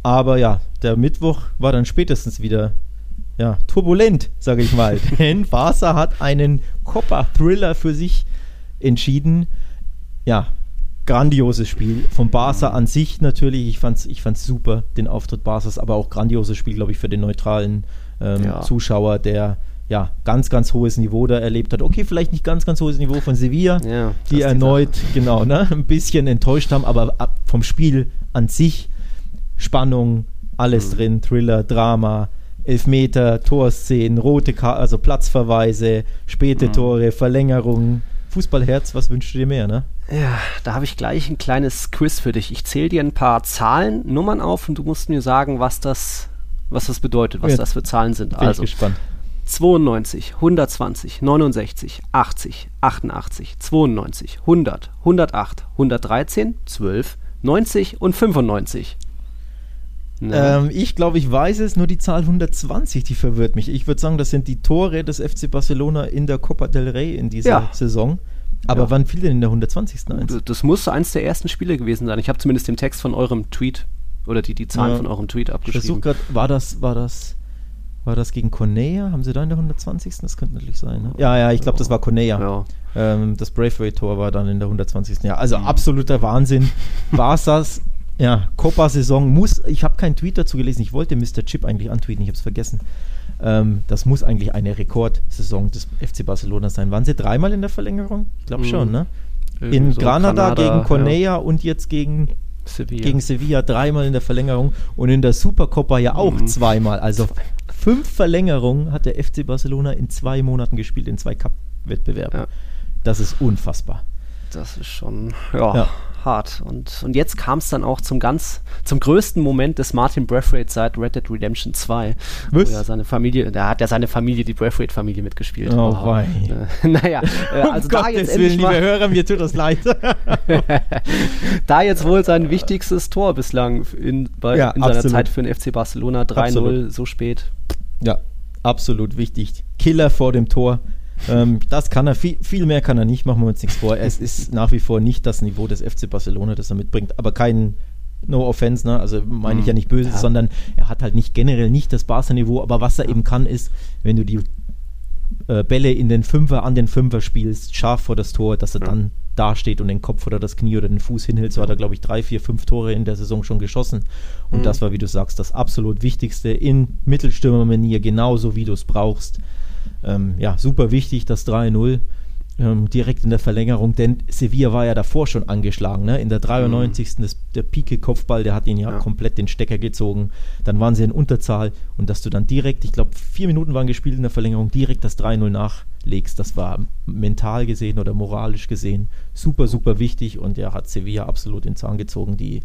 Aber ja, der Mittwoch war dann spätestens wieder ja, turbulent, sage ich mal. Denn Barca hat einen Copa-Thriller für sich entschieden. Ja, grandioses Spiel. Von Barca an sich natürlich, ich fand es ich fand's super, den Auftritt Barca's, aber auch grandioses Spiel, glaube ich, für den neutralen ähm, ja. Zuschauer, der ja ganz, ganz hohes Niveau da erlebt hat. Okay, vielleicht nicht ganz, ganz hohes Niveau von Sevilla, ja, die erneut, die genau, ne, ein bisschen enttäuscht haben, aber ab, vom Spiel an sich Spannung, alles mhm. drin, Thriller, Drama, Elfmeter, Torszenen, rote Karte, also Platzverweise, späte mhm. Tore, Verlängerungen. Fußballherz, was wünschst du dir mehr, ne? Ja, da habe ich gleich ein kleines Quiz für dich. Ich zähle dir ein paar Zahlen, Nummern auf und du musst mir sagen, was das, was das bedeutet, was ja, das für Zahlen sind. Bin also, ich gespannt. 92, 120, 69, 80, 88, 92, 100, 108, 113, 12, 90 und 95. Ähm, ich glaube, ich weiß es, nur die Zahl 120, die verwirrt mich. Ich würde sagen, das sind die Tore des FC Barcelona in der Copa del Rey in dieser ja. Saison. Aber ja. wann fiel denn in der 120. eins? Das muss eins der ersten Spiele gewesen sein. Ich habe zumindest den Text von eurem Tweet oder die, die Zahlen ja. von eurem Tweet abgeschrieben. Ich versuche gerade, war das, war das, war das gegen Cornea? Haben sie da in der 120. Das könnte natürlich sein. Ne? Ja, ja, ich glaube, das war Cornea. Ja. Ähm, das Braithwaite-Tor war dann in der 120. Ja, also mhm. absoluter Wahnsinn. War es das? Ja, Copa-Saison muss, ich habe keinen Tweet dazu gelesen, ich wollte Mr. Chip eigentlich antweeten, ich habe es vergessen. Ähm, das muss eigentlich eine Rekordsaison des FC Barcelona sein. Waren sie dreimal in der Verlängerung? Ich glaube mhm. schon, ne? in so Granada, Granada, gegen Cornea ja. und jetzt gegen Sevilla. gegen Sevilla dreimal in der Verlängerung und in der Supercopa ja auch mhm. zweimal. Also fünf Verlängerungen hat der FC Barcelona in zwei Monaten gespielt, in zwei Cup-Wettbewerben. Ja. Das ist unfassbar. Das ist schon, ja. ja hart. Und, und jetzt kam es dann auch zum ganz, zum größten Moment des Martin Braithwaite seit Red Dead Redemption 2. Was? Wo er seine Familie, da hat ja seine Familie, die Braithwaite-Familie mitgespielt. Oh, oh. Äh, naja, äh, also um da Gottes jetzt Willen, liebe Hörer, mir tut das leid. da jetzt wohl sein wichtigstes Tor bislang in, bei, ja, in seiner Zeit für den FC Barcelona. 3-0, so spät. Ja, absolut wichtig. Killer vor dem Tor. Ähm, das kann er, viel, viel, mehr kann er nicht, machen wir uns nichts vor. Es ist nach wie vor nicht das Niveau des FC Barcelona, das er mitbringt, aber kein No offense, ne? Also meine ich Mhm. ja nicht böse, Ja. sondern er hat halt nicht generell nicht das Barca-Niveau, aber was er eben kann, ist, wenn du die äh, Bälle in den Fünfer, an den Fünfer spielst, scharf vor das Tor, dass er Ja. dann dasteht und den Kopf oder das Knie oder den Fuß hinhält. So hat er, glaube ich, drei, vier, fünf Tore in der Saison schon geschossen. Und Mhm. das war, wie du sagst, das absolut Wichtigste in Mittelstürmermanier, genauso wie du es brauchst. Ähm, ja, super wichtig, das 3-0 ähm, direkt in der Verlängerung, denn Sevilla war ja davor schon angeschlagen. Ne? In der 93. Das, der Pike-Kopfball, der hat ihn ja, Ja. komplett den Stecker gezogen. Dann waren sie in Unterzahl und dass du dann direkt, ich glaube, vier Minuten waren gespielt in der Verlängerung, direkt das 3-0 nachlegst, das war mental gesehen oder moralisch gesehen super, super wichtig und ja, hat Sevilla absolut in den Zahn gezogen, die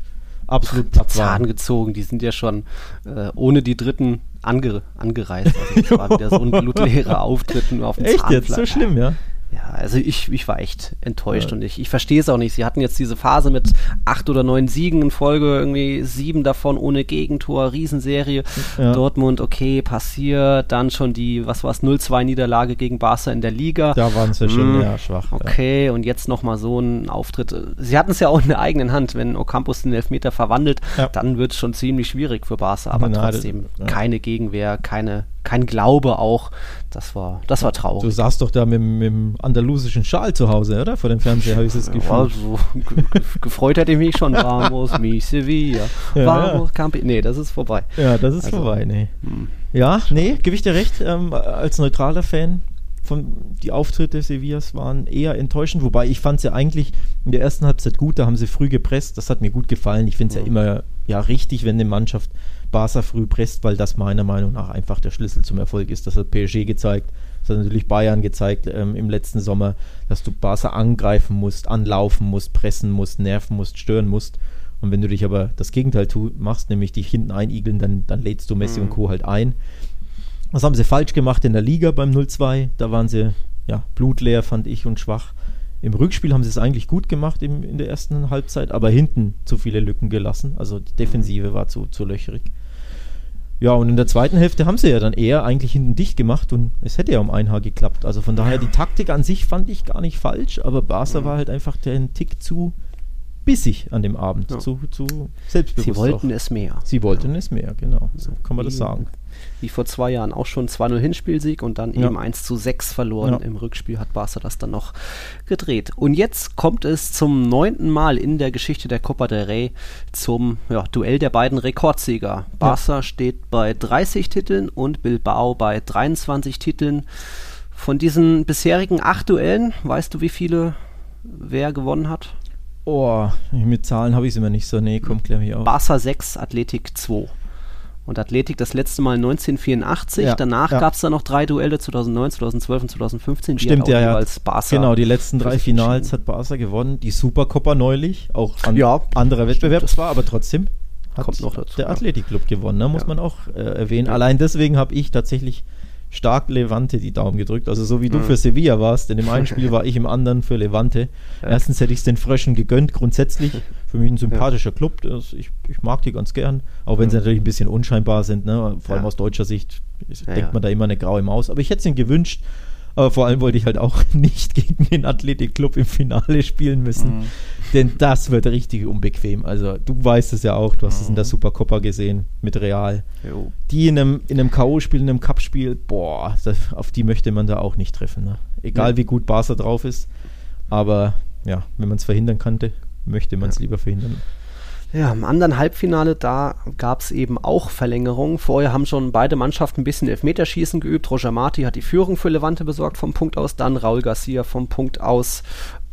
absolut platt Zahn waren. gezogen, die sind ja schon äh, ohne die dritten ange angereist. Also das war wieder so ein blutleerer Auftritt nur auf dem Echt jetzt? So schlimm, ja? Ja, also ich, ich war echt enttäuscht Ja. und ich, ich verstehe es auch nicht. Sie hatten jetzt diese Phase mit acht oder neun Siegen in Folge, irgendwie sieben davon ohne Gegentor, Riesenserie. Ja. Dortmund, okay, passiert. Dann schon die, was war es, 0-2-Niederlage gegen Barca in der Liga. Da waren sie schon Mm, ja, schwach. Ja. Okay, und jetzt nochmal so ein Auftritt. Sie hatten es ja auch in der eigenen Hand. Wenn Ocampos den Elfmeter verwandelt, Ja. dann wird es schon ziemlich schwierig für Barca. Aber Na, trotzdem ja. keine Gegenwehr, keine, kein Glaube auch. Das war, das war Du traurig. saßt doch da mit, dem- mit dem andalusischen Schal zu Hause, oder? Vor dem Fernseher habe ich das Gefühl. Ja, so, gefreut hätte ich mich schon. Vamos, mi Sevilla. Ja, Vamos, Campi. Nee, das ist vorbei. Ja, das ist Also, vorbei, nee. hm. Ja, nee, gebe ich dir recht. Ähm, als neutraler Fan von die Auftritte Sevillas waren eher enttäuschend, wobei ich fand sie eigentlich in der ersten Halbzeit gut, da haben sie früh gepresst, das hat mir gut gefallen. Ich finde es ja Mhm. immer ja richtig, wenn eine Mannschaft Barca früh presst, weil das meiner Meinung nach einfach der Schlüssel zum Erfolg ist. Das hat PSG gezeigt, das hat natürlich Bayern gezeigt ähm, im letzten Sommer, dass du Barca angreifen musst, anlaufen musst, pressen musst, nerven musst, stören musst. Und wenn du dich aber das Gegenteil tu, machst, nämlich dich hinten einigeln, dann, dann lädst du Messi Mhm. und Co. halt ein. Was haben sie falsch gemacht in der Liga beim 0-2? Da waren sie ja, blutleer, fand ich, und schwach. Im Rückspiel haben sie es eigentlich gut gemacht im, in der ersten Halbzeit, aber hinten zu viele Lücken gelassen. Also die Defensive war zu, zu löcherig. Ja, und in der zweiten Hälfte haben sie ja dann eher eigentlich hinten dicht gemacht und es hätte ja um ein Haar geklappt. Also von daher, die Taktik an sich fand ich gar nicht falsch, aber Barca Mhm. war halt einfach den Tick zu bissig an dem Abend, Ja. zu, zu selbstbewusst. Sie wollten auch. es mehr. Sie wollten es mehr, genau. So kann man das sagen. Wie vor zwei Jahren auch schon 2-0 Hinspielsieg und dann Ja. eben 1 zu 6 verloren. Ja. Im Rückspiel hat Barca das dann noch gedreht. Und jetzt kommt es zum neunten Mal in der Geschichte der Copa del Rey zum ja, Duell der beiden Rekordsieger. Barca steht bei 30 Titeln und Bilbao bei 23 Titeln. Von diesen bisherigen acht Duellen, weißt du, wie viele wer gewonnen hat? Oh, mit Zahlen habe ich es immer nicht so. Nee, komm, klär mich auf. Barca 6, Athletik 2. Und Athletik das letzte Mal 1984. Ja, Danach ja. gab es dann noch drei Duelle 2009, 2012 und 2015. Die Stimmt, ja, ja. Barca. Genau, die letzten drei Finals hat Barca gewonnen. Die Supercopa neulich, auch an Ja, anderer Wettbewerb stimmt. zwar, aber trotzdem hat Kommt noch dazu, der ja. Athletikclub gewonnen, ne, muss man auch äh, erwähnen. Allein deswegen habe ich tatsächlich stark Levante die Daumen gedrückt. Also so wie du Mhm. für Sevilla warst, denn im einen Spiel war ich im anderen für Levante. Ja. Erstens hätte ich es den Fröschen gegönnt, grundsätzlich. Für mich ein sympathischer Club. Das, ich, ich mag die ganz gern. Auch wenn sie Ja. natürlich ein bisschen unscheinbar sind. Ne? Vor allem Ja. aus deutscher Sicht Ja, denkt ja. man da immer eine graue Maus. Aber ich hätte es ihnen gewünscht. Aber vor allem wollte ich halt auch nicht gegen den Athletikclub im Finale spielen müssen. Mhm. Denn das wird richtig unbequem. Also du weißt es ja auch, du hast es in der Mhm. Supercopa gesehen mit Real. Jo. Die in einem, in einem K.O.-Spiel, in einem Cup-Spiel, boah, das, auf die möchte man da auch nicht treffen. Ne? Egal Ja. wie gut Barca drauf ist. Aber ja, wenn man es verhindern könnte, möchte man es Ja. lieber verhindern. Ja, im anderen Halbfinale, da gab es eben auch Verlängerung. Vorher haben schon beide Mannschaften ein bisschen Elfmeterschießen geübt. Roger Marti hat die Führung für Levante besorgt vom Punkt aus, dann Raul Garcia vom Punkt aus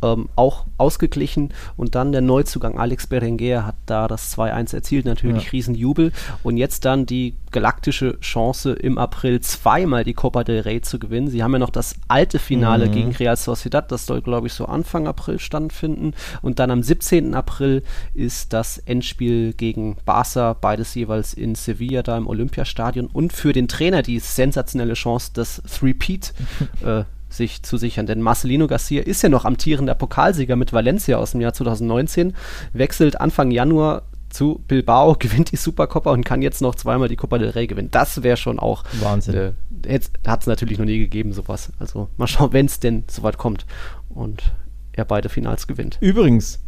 ähm, auch ausgeglichen und dann der Neuzugang Alex Berenguer hat da das 2-1 erzielt, natürlich Ja. Riesenjubel und jetzt dann die galaktische Chance im April zweimal die Copa del Rey zu gewinnen. Sie haben ja noch das alte Finale Mhm. gegen Real Sociedad, das soll glaube ich so Anfang April stattfinden und dann am 17. April ist das Endspiel gegen Barca, beides jeweils in Sevilla da im Olympiastadion und für den Trainer die sensationelle Chance, das Three-Peat äh, sich zu sichern. Denn Marcelino Garcia ist ja noch amtierender Pokalsieger mit Valencia aus dem Jahr 2019, wechselt Anfang Januar zu Bilbao, gewinnt die Supercopa und kann jetzt noch zweimal die Copa del Rey gewinnen. Das wäre schon auch Wahnsinn. äh, hat es natürlich noch nie gegeben, sowas. Also mal schauen, wenn es denn soweit kommt und er beide Finals gewinnt. Übrigens,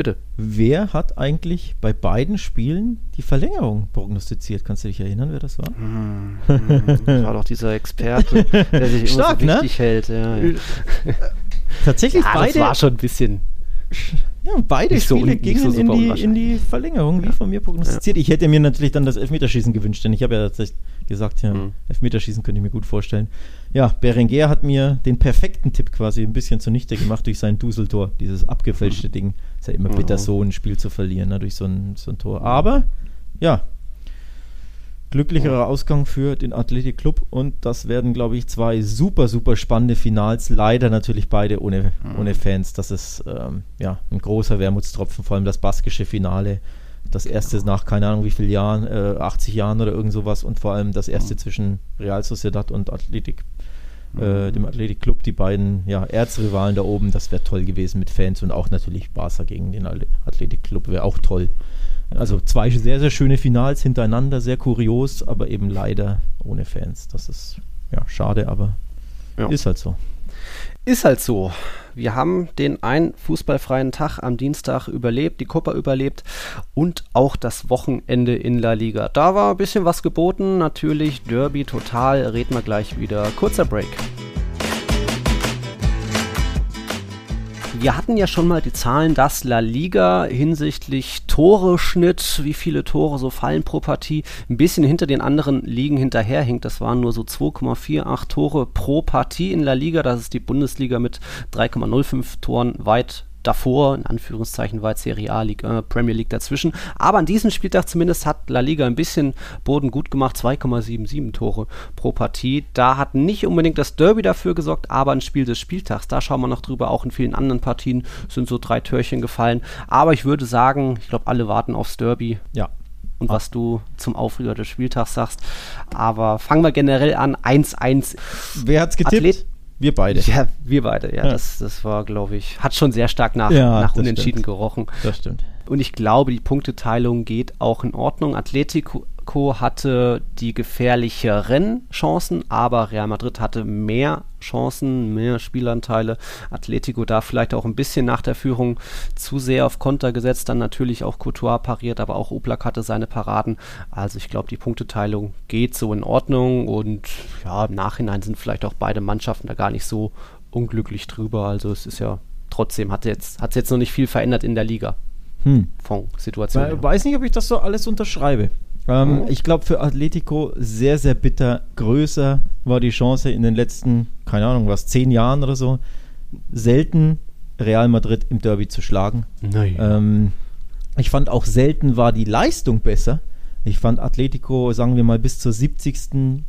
Bitte. Wer hat eigentlich bei beiden Spielen die Verlängerung prognostiziert? Kannst du dich erinnern, wer das war? Hm, hm, das war doch dieser Experte, der sich Stark, immer ne? so wichtig hält. Ja, ja. Tatsächlich ja, beide. das war schon ein bisschen. Ja, beide Nicht so Spiele gingen so in, die, in die Verlängerung, wie von mir prognostiziert. Ich hätte mir natürlich dann das Elfmeterschießen gewünscht, denn ich habe ja tatsächlich gesagt, ja, Mhm. Elfmeterschießen könnte ich mir gut vorstellen. Ja, Berenguer hat mir den perfekten Tipp quasi ein bisschen zunichte gemacht durch sein Duseltor, dieses abgefälschte Mhm. Ding. Ist ja immer bitter, so ein Spiel zu verlieren, ne, durch so ein, so ein Tor. Aber, ja, glücklicherer Ausgang für den Athletic Club und das werden, glaube ich, zwei super, super spannende Finals. Leider natürlich beide ohne, ohne Fans. Das ist ähm, ja ein großer Wermutstropfen, vor allem das baskische Finale. Das erste nach keine Ahnung wie vielen Jahren, äh, 80 Jahren oder irgend sowas und vor allem das erste zwischen Real Sociedad und Athletic, äh, dem Athletic Club, die beiden ja, Erzrivalen da oben. Das wäre toll gewesen mit Fans und auch natürlich Barca gegen den Ale- Athletic Club wäre auch toll. Also zwei sehr, sehr schöne Finals hintereinander, sehr kurios, aber eben leider ohne Fans. Das ist ja schade, aber Ja. ist halt so. Ist halt so. Wir haben den einen fußballfreien Tag am Dienstag überlebt, die Copa überlebt und auch das Wochenende in La Liga. Da war ein bisschen was geboten, natürlich Derby total, reden wir gleich wieder. Kurzer Break. Wir hatten ja schon mal die Zahlen, dass La Liga hinsichtlich Tore-Schnitt, wie viele Tore so fallen pro Partie, ein bisschen hinter den anderen Ligen hinterherhinkt. Das waren nur so 2,48 Tore pro Partie in La Liga. Das ist die Bundesliga mit 3,05 Toren weit davor, in Anführungszeichen weit Serie A, Liga, äh, Premier League dazwischen. Aber an diesem Spieltag zumindest hat La Liga ein bisschen Boden gut gemacht, 2,77 Tore pro Partie. Da hat nicht unbedingt das Derby dafür gesorgt, aber ein Spiel des Spieltags. Da schauen wir noch drüber. Auch in vielen anderen Partien sind so drei Türchen gefallen. Aber ich würde sagen, ich glaube, alle warten aufs Derby Ja. und was du zum Aufreger des Spieltags sagst. Aber fangen wir generell an. 1-1. Wer hat's getippt? Athlet- Wir beide. Ja, wir beide. Ja, Ja. Das, das war, glaube ich, hat schon sehr stark nach, Ja, nach Unentschieden stimmt. gerochen. Das stimmt. Und ich glaube, die Punkteteilung geht auch in Ordnung. Atletico hatte die gefährlicheren Chancen, aber Real Madrid hatte mehr Chancen, mehr Spielanteile. Atletico da vielleicht auch ein bisschen nach der Führung zu sehr auf Konter gesetzt, dann natürlich auch Courtois pariert, aber auch Oblak hatte seine Paraden. Also ich glaube, die Punkteteilung geht so in Ordnung und ja, im Nachhinein sind vielleicht auch beide Mannschaften da gar nicht so unglücklich drüber. Also es ist ja trotzdem, hat jetzt, hat jetzt noch nicht viel verändert in der Liga Hm. von Situation. Ich weiß nicht, ob ich das so alles unterschreibe. Ähm. Ich glaube, für Atletico sehr, sehr bitter. Größer war die Chance in den letzten, keine Ahnung, was, zehn Jahren oder so, selten Real Madrid im Derby zu schlagen. Nein. Ähm, ich fand auch selten war die Leistung besser. Ich fand Atletico, sagen wir mal, bis zur 70.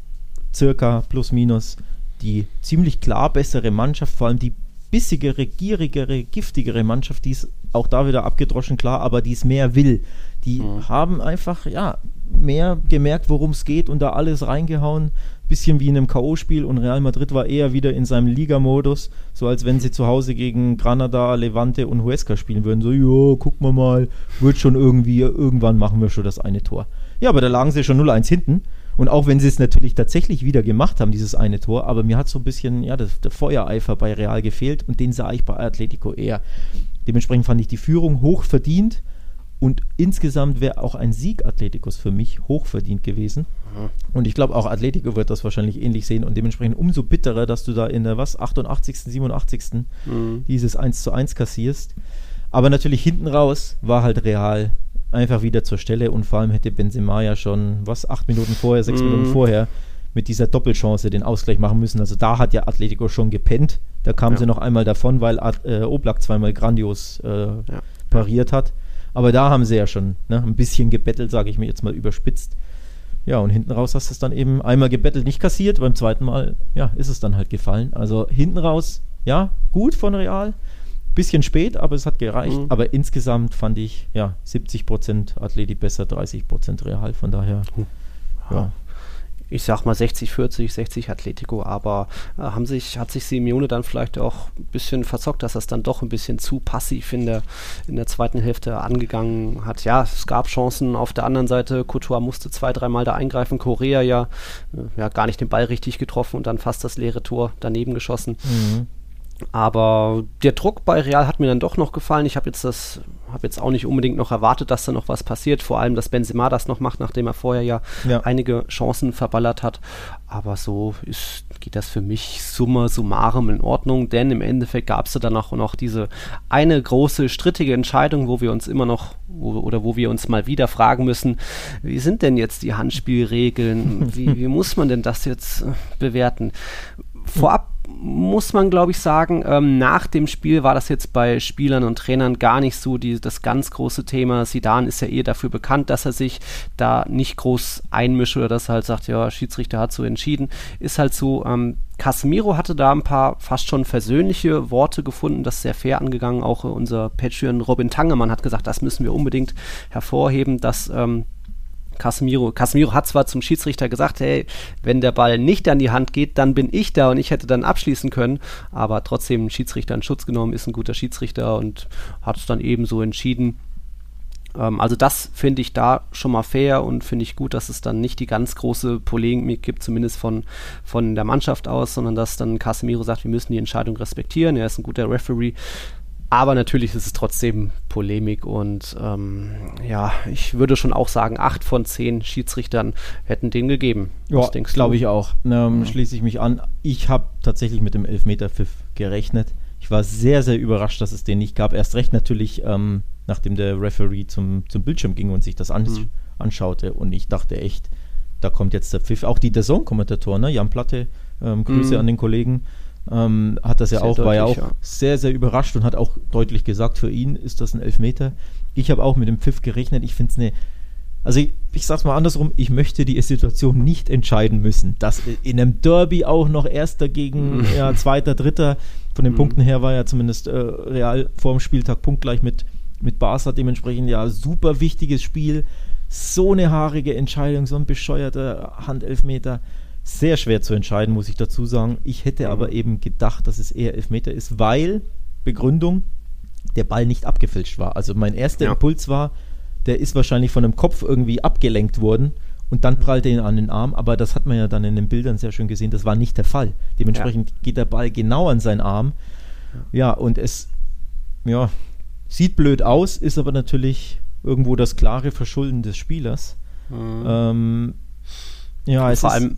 circa plus minus die ziemlich klar bessere Mannschaft, vor allem die bissigere, gierigere, giftigere Mannschaft, die ist auch da wieder abgedroschen, klar, aber die es mehr will. Die Mhm. haben einfach, ja, mehr gemerkt, worum es geht und da alles reingehauen. Bisschen wie in einem K.O.-Spiel und Real Madrid war eher wieder in seinem Ligamodus, so als wenn sie zu Hause gegen Granada, Levante und Huesca spielen würden. So, jo, guck mal mal, wird schon irgendwie, irgendwann machen wir schon das eine Tor. Ja, aber da lagen sie schon 0-1 hinten. Und auch wenn sie es natürlich tatsächlich wieder gemacht haben, dieses eine Tor, aber mir hat so ein bisschen ja, das, der Feuereifer bei Real gefehlt und den sah ich bei Atletico eher. Dementsprechend fand ich die Führung hoch verdient und insgesamt wäre auch ein Sieg Atleticos für mich hoch verdient gewesen. Und ich glaube, auch Atletico wird das wahrscheinlich ähnlich sehen und dementsprechend umso bitterer, dass du da in der was 88., 87. Mhm. dieses 1 zu 1 kassierst. Aber natürlich hinten raus war halt Real einfach wieder zur Stelle und vor allem hätte Benzema ja schon, was, acht Minuten vorher, sechs Mhm. Minuten vorher mit dieser Doppelchance den Ausgleich machen müssen. Also da hat ja Atletico schon gepennt. Da kam Ja. sie noch einmal davon, weil äh, Oblak zweimal grandios äh, Ja. pariert hat. Aber da haben sie ja schon ne, ein bisschen gebettelt, sage ich mir jetzt mal überspitzt. Ja, und hinten raus hast du es dann eben einmal gebettelt, nicht kassiert. Beim zweiten Mal, ja, ist es dann halt gefallen. Also hinten raus, ja, gut von Real. Bisschen spät, aber es hat gereicht. Mhm. Aber insgesamt fand ich, ja, 70% Atleti besser, 30% Real. Von daher, ja. Ich sag mal 60, 40, 60 Atletico, aber äh, haben sich, hat sich Simeone dann vielleicht auch ein bisschen verzockt, dass er es dann doch ein bisschen zu passiv in der, in der zweiten Hälfte angegangen hat. Ja, es gab Chancen auf der anderen Seite. Courtois musste zwei, dreimal da eingreifen. Korea ja, äh, ja gar nicht den Ball richtig getroffen und dann fast das leere Tor daneben geschossen. Mhm. Aber der Druck bei Real hat mir dann doch noch gefallen. Ich habe jetzt das, habe jetzt auch nicht unbedingt noch erwartet, dass da noch was passiert. Vor allem, dass Benzema das noch macht, nachdem er vorher ja, ja. einige Chancen verballert hat. Aber so ist, geht das für mich summa summarum in Ordnung, denn im Endeffekt gab es dann auch noch diese eine große strittige Entscheidung, wo wir uns immer noch wo, oder wo wir uns mal wieder fragen müssen, wie sind denn jetzt die Handspielregeln? Wie, wie muss man denn das jetzt äh, bewerten? Vorab muss man, glaube ich, sagen, ähm, nach dem Spiel war das jetzt bei Spielern und Trainern gar nicht so die, das ganz große Thema. Sidan ist ja eher dafür bekannt, dass er sich da nicht groß einmischt oder dass er halt sagt, ja, Schiedsrichter hat so entschieden. Ist halt so, ähm, Casemiro hatte da ein paar fast schon versöhnliche Worte gefunden, das ist sehr fair angegangen. Auch unser Patreon Robin Tangemann hat gesagt, das müssen wir unbedingt hervorheben, dass ähm, Casemiro. Casemiro hat zwar zum Schiedsrichter gesagt, hey, wenn der Ball nicht an die Hand geht, dann bin ich da und ich hätte dann abschließen können, aber trotzdem Schiedsrichter in Schutz genommen, ist ein guter Schiedsrichter und hat es dann eben so entschieden. Ähm, also das finde ich da schon mal fair und finde ich gut, dass es dann nicht die ganz große Polemik gibt, zumindest von, von der Mannschaft aus, sondern dass dann Casemiro sagt, wir müssen die Entscheidung respektieren, er ist ein guter Referee. Aber natürlich ist es trotzdem Polemik und ähm, ja, ich würde schon auch sagen, acht von zehn Schiedsrichtern hätten den gegeben. Ja, glaube ich auch. Ähm, ja. Schließe ich mich an. Ich habe tatsächlich mit dem Elfmeter-Pfiff gerechnet. Ich war sehr, sehr überrascht, dass es den nicht gab. Erst recht natürlich, ähm, nachdem der Referee zum, zum Bildschirm ging und sich das an, mhm. anschaute. Und ich dachte echt, da kommt jetzt der Pfiff. Auch die der kommentatoren ne? Jan Platte, ähm, Grüße mhm. an den Kollegen ähm, hat das ja sehr auch, deutlich, war ja auch ja. sehr, sehr überrascht und hat auch deutlich gesagt, für ihn ist das ein Elfmeter. Ich habe auch mit dem Pfiff gerechnet. Ich finde es eine, also ich, ich sag's mal andersrum, ich möchte die Situation nicht entscheiden müssen. Dass in einem Derby auch noch Erster gegen mhm. ja, Zweiter, Dritter, von den mhm. Punkten her war ja zumindest äh, Real vorm Spieltag punktgleich mit, mit Barca, dementsprechend ja super wichtiges Spiel. So eine haarige Entscheidung, so ein bescheuerter Handelfmeter sehr schwer zu entscheiden, muss ich dazu sagen. Ich hätte mhm. aber eben gedacht, dass es eher Elfmeter ist, weil, Begründung, der Ball nicht abgefälscht war. Also mein erster ja. Impuls war, der ist wahrscheinlich von einem Kopf irgendwie abgelenkt worden und dann prallte er ihn an den Arm, aber das hat man ja dann in den Bildern sehr schön gesehen, das war nicht der Fall. Dementsprechend ja. geht der Ball genau an seinen Arm. Ja, und es ja, sieht blöd aus, ist aber natürlich irgendwo das klare Verschulden des Spielers. Mhm. Ähm, ja, vor allem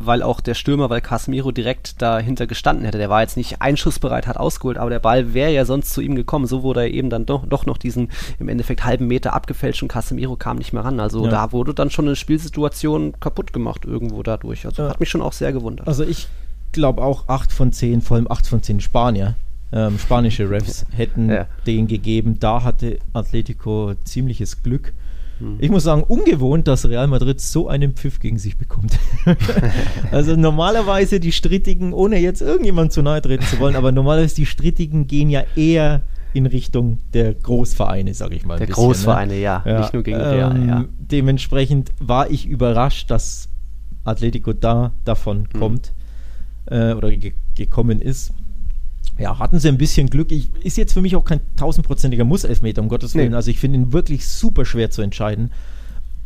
weil auch der Stürmer, weil Casemiro direkt dahinter gestanden hätte. Der war jetzt nicht einschussbereit, hat ausgeholt, aber der Ball wäre ja sonst zu ihm gekommen. So wurde er eben dann doch, doch noch diesen im Endeffekt halben Meter abgefälscht und Casemiro kam nicht mehr ran. Also ja. da wurde dann schon eine Spielsituation kaputt gemacht irgendwo dadurch. Also ja. hat mich schon auch sehr gewundert. Also ich glaube auch 8 von 10, vor allem 8 von 10 Spanier. Ähm, spanische Refs hätten ja. den gegeben. Da hatte Atletico ziemliches Glück. Hm. Ich muss sagen, ungewohnt, dass Real Madrid so einen Pfiff gegen sich bekommt. also normalerweise die Strittigen, ohne jetzt irgendjemand zu nahe treten zu wollen, aber normalerweise die Strittigen gehen ja eher in Richtung der Großvereine, sage ich mal. Der bisschen, ne? Großvereine, ne? ja, ja, nicht nur gegen ähm, Real. Ja. Dementsprechend war ich überrascht, dass Atletico da davon mhm. kommt äh, oder ge gekommen ist ja, hatten sie ein bisschen Glück. Ich, ist jetzt für mich auch kein tausendprozentiger Muss-Elfmeter, um Gottes Willen. Nee. Also ich finde ihn wirklich super schwer zu entscheiden.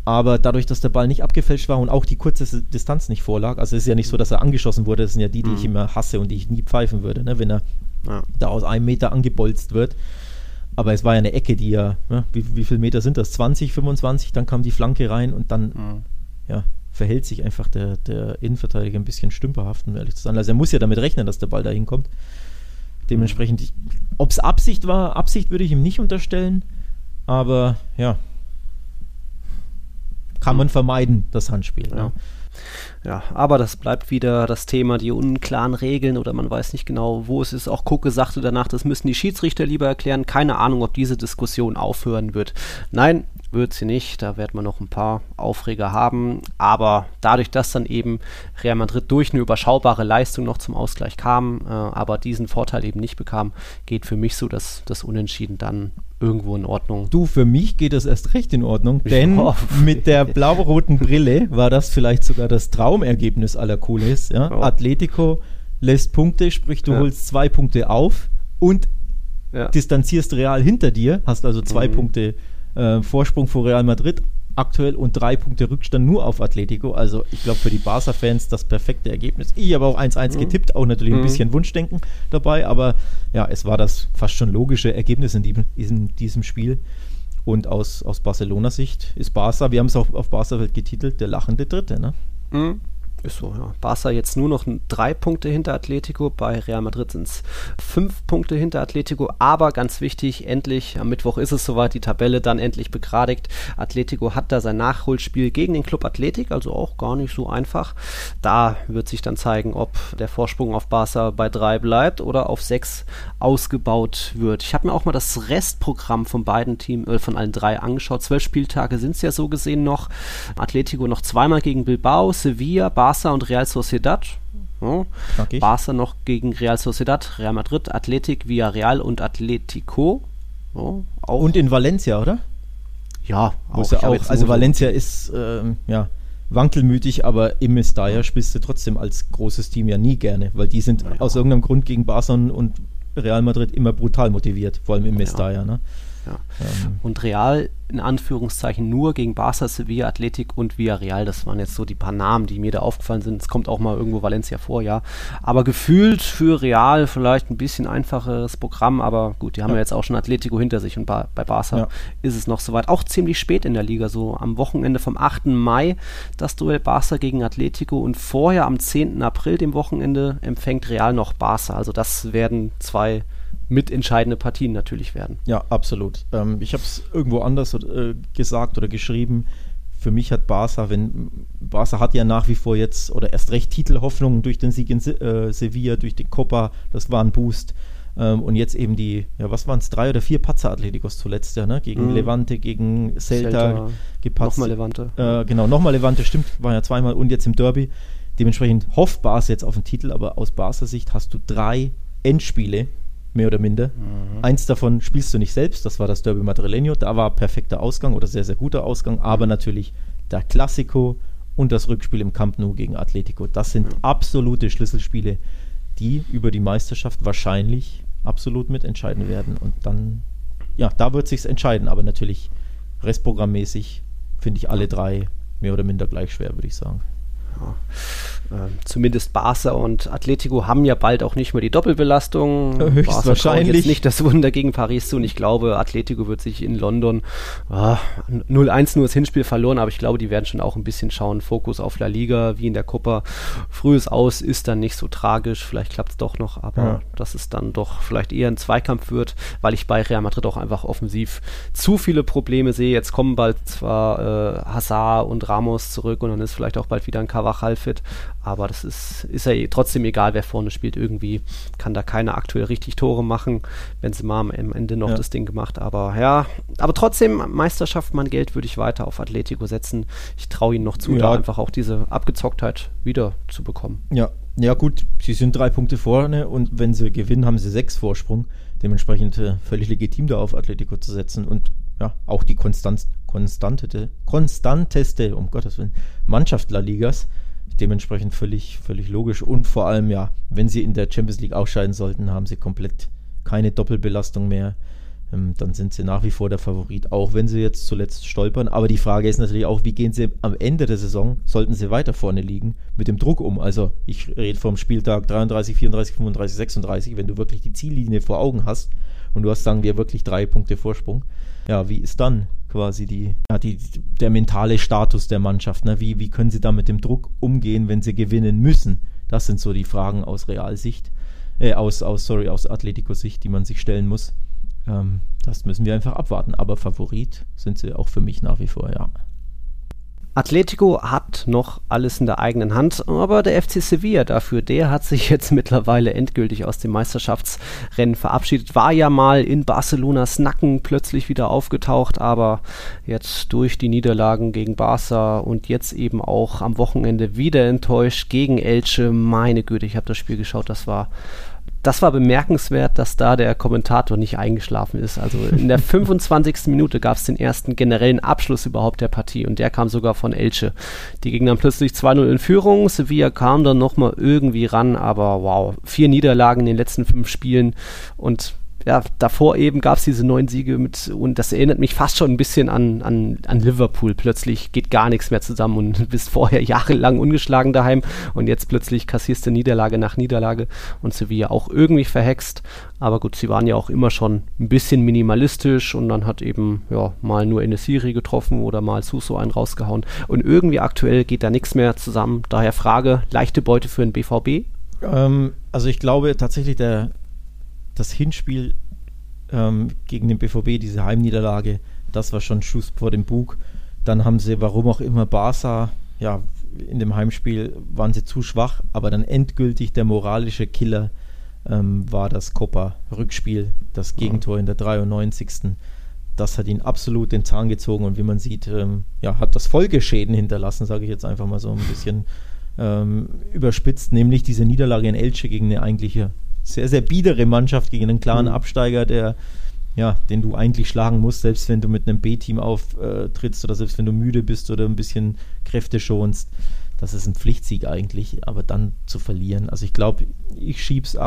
Aber dadurch, dass der Ball nicht abgefälscht war und auch die kurze Distanz nicht vorlag, also es ist ja nicht so, dass er angeschossen wurde, das sind ja die, die mhm. ich immer hasse und die ich nie pfeifen würde, ne, wenn er ja. da aus einem Meter angebolzt wird. Aber es war ja eine Ecke, die ja, ne, wie, wie viele Meter sind das? 20, 25, dann kam die Flanke rein und dann, mhm. ja, verhält sich einfach der, der Innenverteidiger ein bisschen stümperhaft, um ehrlich zu sein. Also er muss ja damit rechnen, dass der Ball da hinkommt. Dementsprechend, ob es Absicht war, Absicht würde ich ihm nicht unterstellen, aber ja, kann man vermeiden, das Handspiel. Ja. ja. Ja, aber das bleibt wieder das Thema, die unklaren Regeln oder man weiß nicht genau, wo es ist. Auch Kucke sagte danach, das müssen die Schiedsrichter lieber erklären. Keine Ahnung, ob diese Diskussion aufhören wird. Nein, wird sie nicht. Da wird man noch ein paar Aufreger haben. Aber dadurch, dass dann eben Real Madrid durch eine überschaubare Leistung noch zum Ausgleich kam, äh, aber diesen Vorteil eben nicht bekam, geht für mich so dass das Unentschieden dann irgendwo in Ordnung. Du, für mich geht das erst recht in Ordnung, denn mit der blau-roten Brille war das vielleicht sogar das Traumergebnis aller Coolers. Ja? Oh. Atletico lässt Punkte, sprich du ja. holst zwei Punkte auf und ja. distanzierst Real hinter dir, hast also zwei mhm. Punkte äh, Vorsprung vor Real Madrid. aktuell und drei Punkte Rückstand nur auf Atletico. Also ich glaube für die Barca-Fans das perfekte Ergebnis. Ich habe auch 1-1 mhm. getippt, auch natürlich ein mhm. bisschen Wunschdenken dabei, aber ja, es war das fast schon logische Ergebnis in diesem, diesem Spiel. Und aus, aus Barcelona-Sicht ist Barca, wir haben es auch auf Barca-Welt getitelt, der lachende Dritte. Ne? Mhm. Ist so, ja. Barca jetzt nur noch drei Punkte hinter Atletico, bei Real Madrid sind es fünf Punkte hinter Atletico, aber ganz wichtig, endlich, am Mittwoch ist es soweit, die Tabelle dann endlich begradigt. Atletico hat da sein Nachholspiel gegen den Club Athletik, also auch gar nicht so einfach. Da wird sich dann zeigen, ob der Vorsprung auf Barca bei drei bleibt oder auf sechs ausgebaut wird. Ich habe mir auch mal das Restprogramm von beiden Teams, äh, von allen drei angeschaut. Zwölf Spieltage sind es ja so gesehen noch. Atletico noch zweimal gegen Bilbao, Sevilla, Barca Barca und Real Sociedad. Ja. Barca noch gegen Real Sociedad, Real Madrid, Athletic, Villarreal und Atletico. Ja, und in Valencia, oder? Ja, auch. Ja auch also Valencia ist ähm, ja wankelmütig, aber im Mestalla spielst du trotzdem als großes Team ja nie gerne, weil die sind aus irgendeinem Grund gegen Barca und Real Madrid immer brutal motiviert, vor allem im Mestalla. Ne? Ja. Ähm. Und Real in Anführungszeichen nur gegen Barca, Sevilla, Athletic und Villarreal. Das waren jetzt so die paar Namen, die mir da aufgefallen sind. Es kommt auch mal irgendwo Valencia vor, ja. Aber gefühlt für Real vielleicht ein bisschen einfacheres Programm, aber gut, die haben ja, ja jetzt auch schon Atletico hinter sich und bei, bei Barca ja. ist es noch soweit. Auch ziemlich spät in der Liga, so am Wochenende vom 8. Mai das Duell Barca gegen Atletico und vorher am 10. April, dem Wochenende, empfängt Real noch Barca. Also das werden zwei mitentscheidende Partien natürlich werden. Ja, absolut. Ähm, ich habe es irgendwo anders äh, gesagt oder geschrieben. Für mich hat Barca, wenn Barca hat ja nach wie vor jetzt oder erst recht Titelhoffnungen durch den Sieg in Se äh, Sevilla, durch den Copa, das war ein Boost. Ähm, und jetzt eben die, ja, was waren es, drei oder vier Patzer-Atleticos zuletzt, ja, ne? Gegen mhm. Levante, gegen Celta, Celta gepatzt. Nochmal Levante. Äh, genau, nochmal Levante, stimmt, war ja zweimal und jetzt im Derby. Dementsprechend hofft Barca jetzt auf den Titel, aber aus Barca Sicht hast du drei Endspiele mehr oder minder. Mhm. Eins davon spielst du nicht selbst, das war das Derby Madrileño, da war perfekter Ausgang oder sehr, sehr guter Ausgang, aber natürlich der Classico und das Rückspiel im Camp Nou gegen Atletico. Das sind absolute Schlüsselspiele, die über die Meisterschaft wahrscheinlich absolut mitentscheiden werden. Und dann, ja, da wird sich's entscheiden, aber natürlich restprogrammmäßig finde ich alle drei mehr oder minder gleich schwer, würde ich sagen ja, äh, zumindest Barca und Atletico haben ja bald auch nicht mehr die Doppelbelastung. Höchstwahrscheinlich. Jetzt nicht das Wunder gegen Paris zu und ich glaube, Atletico wird sich in London äh, 0-1 nur das Hinspiel verloren, aber ich glaube, die werden schon auch ein bisschen schauen. Fokus auf La Liga, wie in der Copa. Frühes Aus ist dann nicht so tragisch, vielleicht klappt es doch noch, aber ja. dass es dann doch vielleicht eher ein Zweikampf wird, weil ich bei Real Madrid auch einfach offensiv zu viele Probleme sehe. Jetzt kommen bald zwar äh, Hazard und Ramos zurück und dann ist vielleicht auch bald wieder ein Cover Carvajal fit. Aber das ist, ist ja trotzdem egal, wer vorne spielt. Irgendwie kann da keiner aktuell richtig Tore machen. wenn sie mal am Ende noch ja. das Ding gemacht. Aber ja, aber trotzdem, Meisterschaft, mein Geld würde ich weiter auf Atletico setzen. Ich traue ihnen noch zu, ja. da einfach auch diese Abgezocktheit wieder zu bekommen. Ja, ja gut, sie sind drei Punkte vorne und wenn sie gewinnen, haben sie sechs Vorsprung. Dementsprechend äh, völlig legitim da auf Atletico zu setzen und ja, auch die Konstanz, konstantete, konstanteste, um Gottes Willen, Mannschaft La Ligas. Dementsprechend völlig, völlig logisch. Und vor allem, ja, wenn sie in der Champions League ausscheiden sollten, haben sie komplett keine Doppelbelastung mehr. Ähm, dann sind sie nach wie vor der Favorit, auch wenn sie jetzt zuletzt stolpern. Aber die Frage ist natürlich auch, wie gehen sie am Ende der Saison, sollten sie weiter vorne liegen, mit dem Druck um? Also ich rede vom Spieltag 33, 34, 35, 36, wenn du wirklich die Ziellinie vor Augen hast und du hast, sagen wir, wirklich drei Punkte Vorsprung. Ja, wie ist dann quasi die, ja, die, der mentale Status der Mannschaft. Ne? Wie, wie können sie da mit dem Druck umgehen, wenn sie gewinnen müssen? Das sind so die Fragen aus Realsicht, äh, aus, aus, sorry, aus Atletico-Sicht, die man sich stellen muss. Ähm, das müssen wir einfach abwarten. Aber Favorit sind sie auch für mich nach wie vor, ja. Atletico hat noch alles in der eigenen Hand, aber der FC Sevilla dafür, der hat sich jetzt mittlerweile endgültig aus dem Meisterschaftsrennen verabschiedet. War ja mal in Barcelonas Nacken plötzlich wieder aufgetaucht, aber jetzt durch die Niederlagen gegen Barca und jetzt eben auch am Wochenende wieder enttäuscht gegen Elche. Meine Güte, ich habe das Spiel geschaut, das war das war bemerkenswert, dass da der Kommentator nicht eingeschlafen ist. Also in der 25. Minute gab es den ersten generellen Abschluss überhaupt der Partie und der kam sogar von Elche. Die gingen dann plötzlich 2-0 in Führung. Sevilla kam dann nochmal irgendwie ran, aber wow, vier Niederlagen in den letzten fünf Spielen und ja, davor eben gab es diese neun Siege mit, und das erinnert mich fast schon ein bisschen an, an, an Liverpool. Plötzlich geht gar nichts mehr zusammen und bist vorher jahrelang ungeschlagen daheim und jetzt plötzlich kassierst du Niederlage nach Niederlage und Sevilla auch irgendwie verhext. Aber gut, sie waren ja auch immer schon ein bisschen minimalistisch und dann hat eben ja mal nur Enesiri getroffen oder mal Suso einen rausgehauen. Und irgendwie aktuell geht da nichts mehr zusammen. Daher Frage, leichte Beute für den BVB? Ähm, also ich glaube tatsächlich, der das Hinspiel ähm, gegen den BVB, diese Heimniederlage, das war schon Schuss vor dem Bug. Dann haben sie, warum auch immer, Barca, ja, in dem Heimspiel waren sie zu schwach, aber dann endgültig der moralische Killer ähm, war das Copa-Rückspiel, das Gegentor in der 93. Das hat ihn absolut den Zahn gezogen und wie man sieht, ähm, ja, hat das Folgeschäden hinterlassen, sage ich jetzt einfach mal so ein bisschen ähm, überspitzt, nämlich diese Niederlage in Elche gegen eine eigentliche sehr, sehr biedere Mannschaft gegen einen klaren mhm. Absteiger, der, ja, den du eigentlich schlagen musst, selbst wenn du mit einem B-Team auftrittst oder selbst wenn du müde bist oder ein bisschen Kräfte schonst. Das ist ein Pflichtsieg eigentlich, aber dann zu verlieren. Also ich glaube, ich schiebe es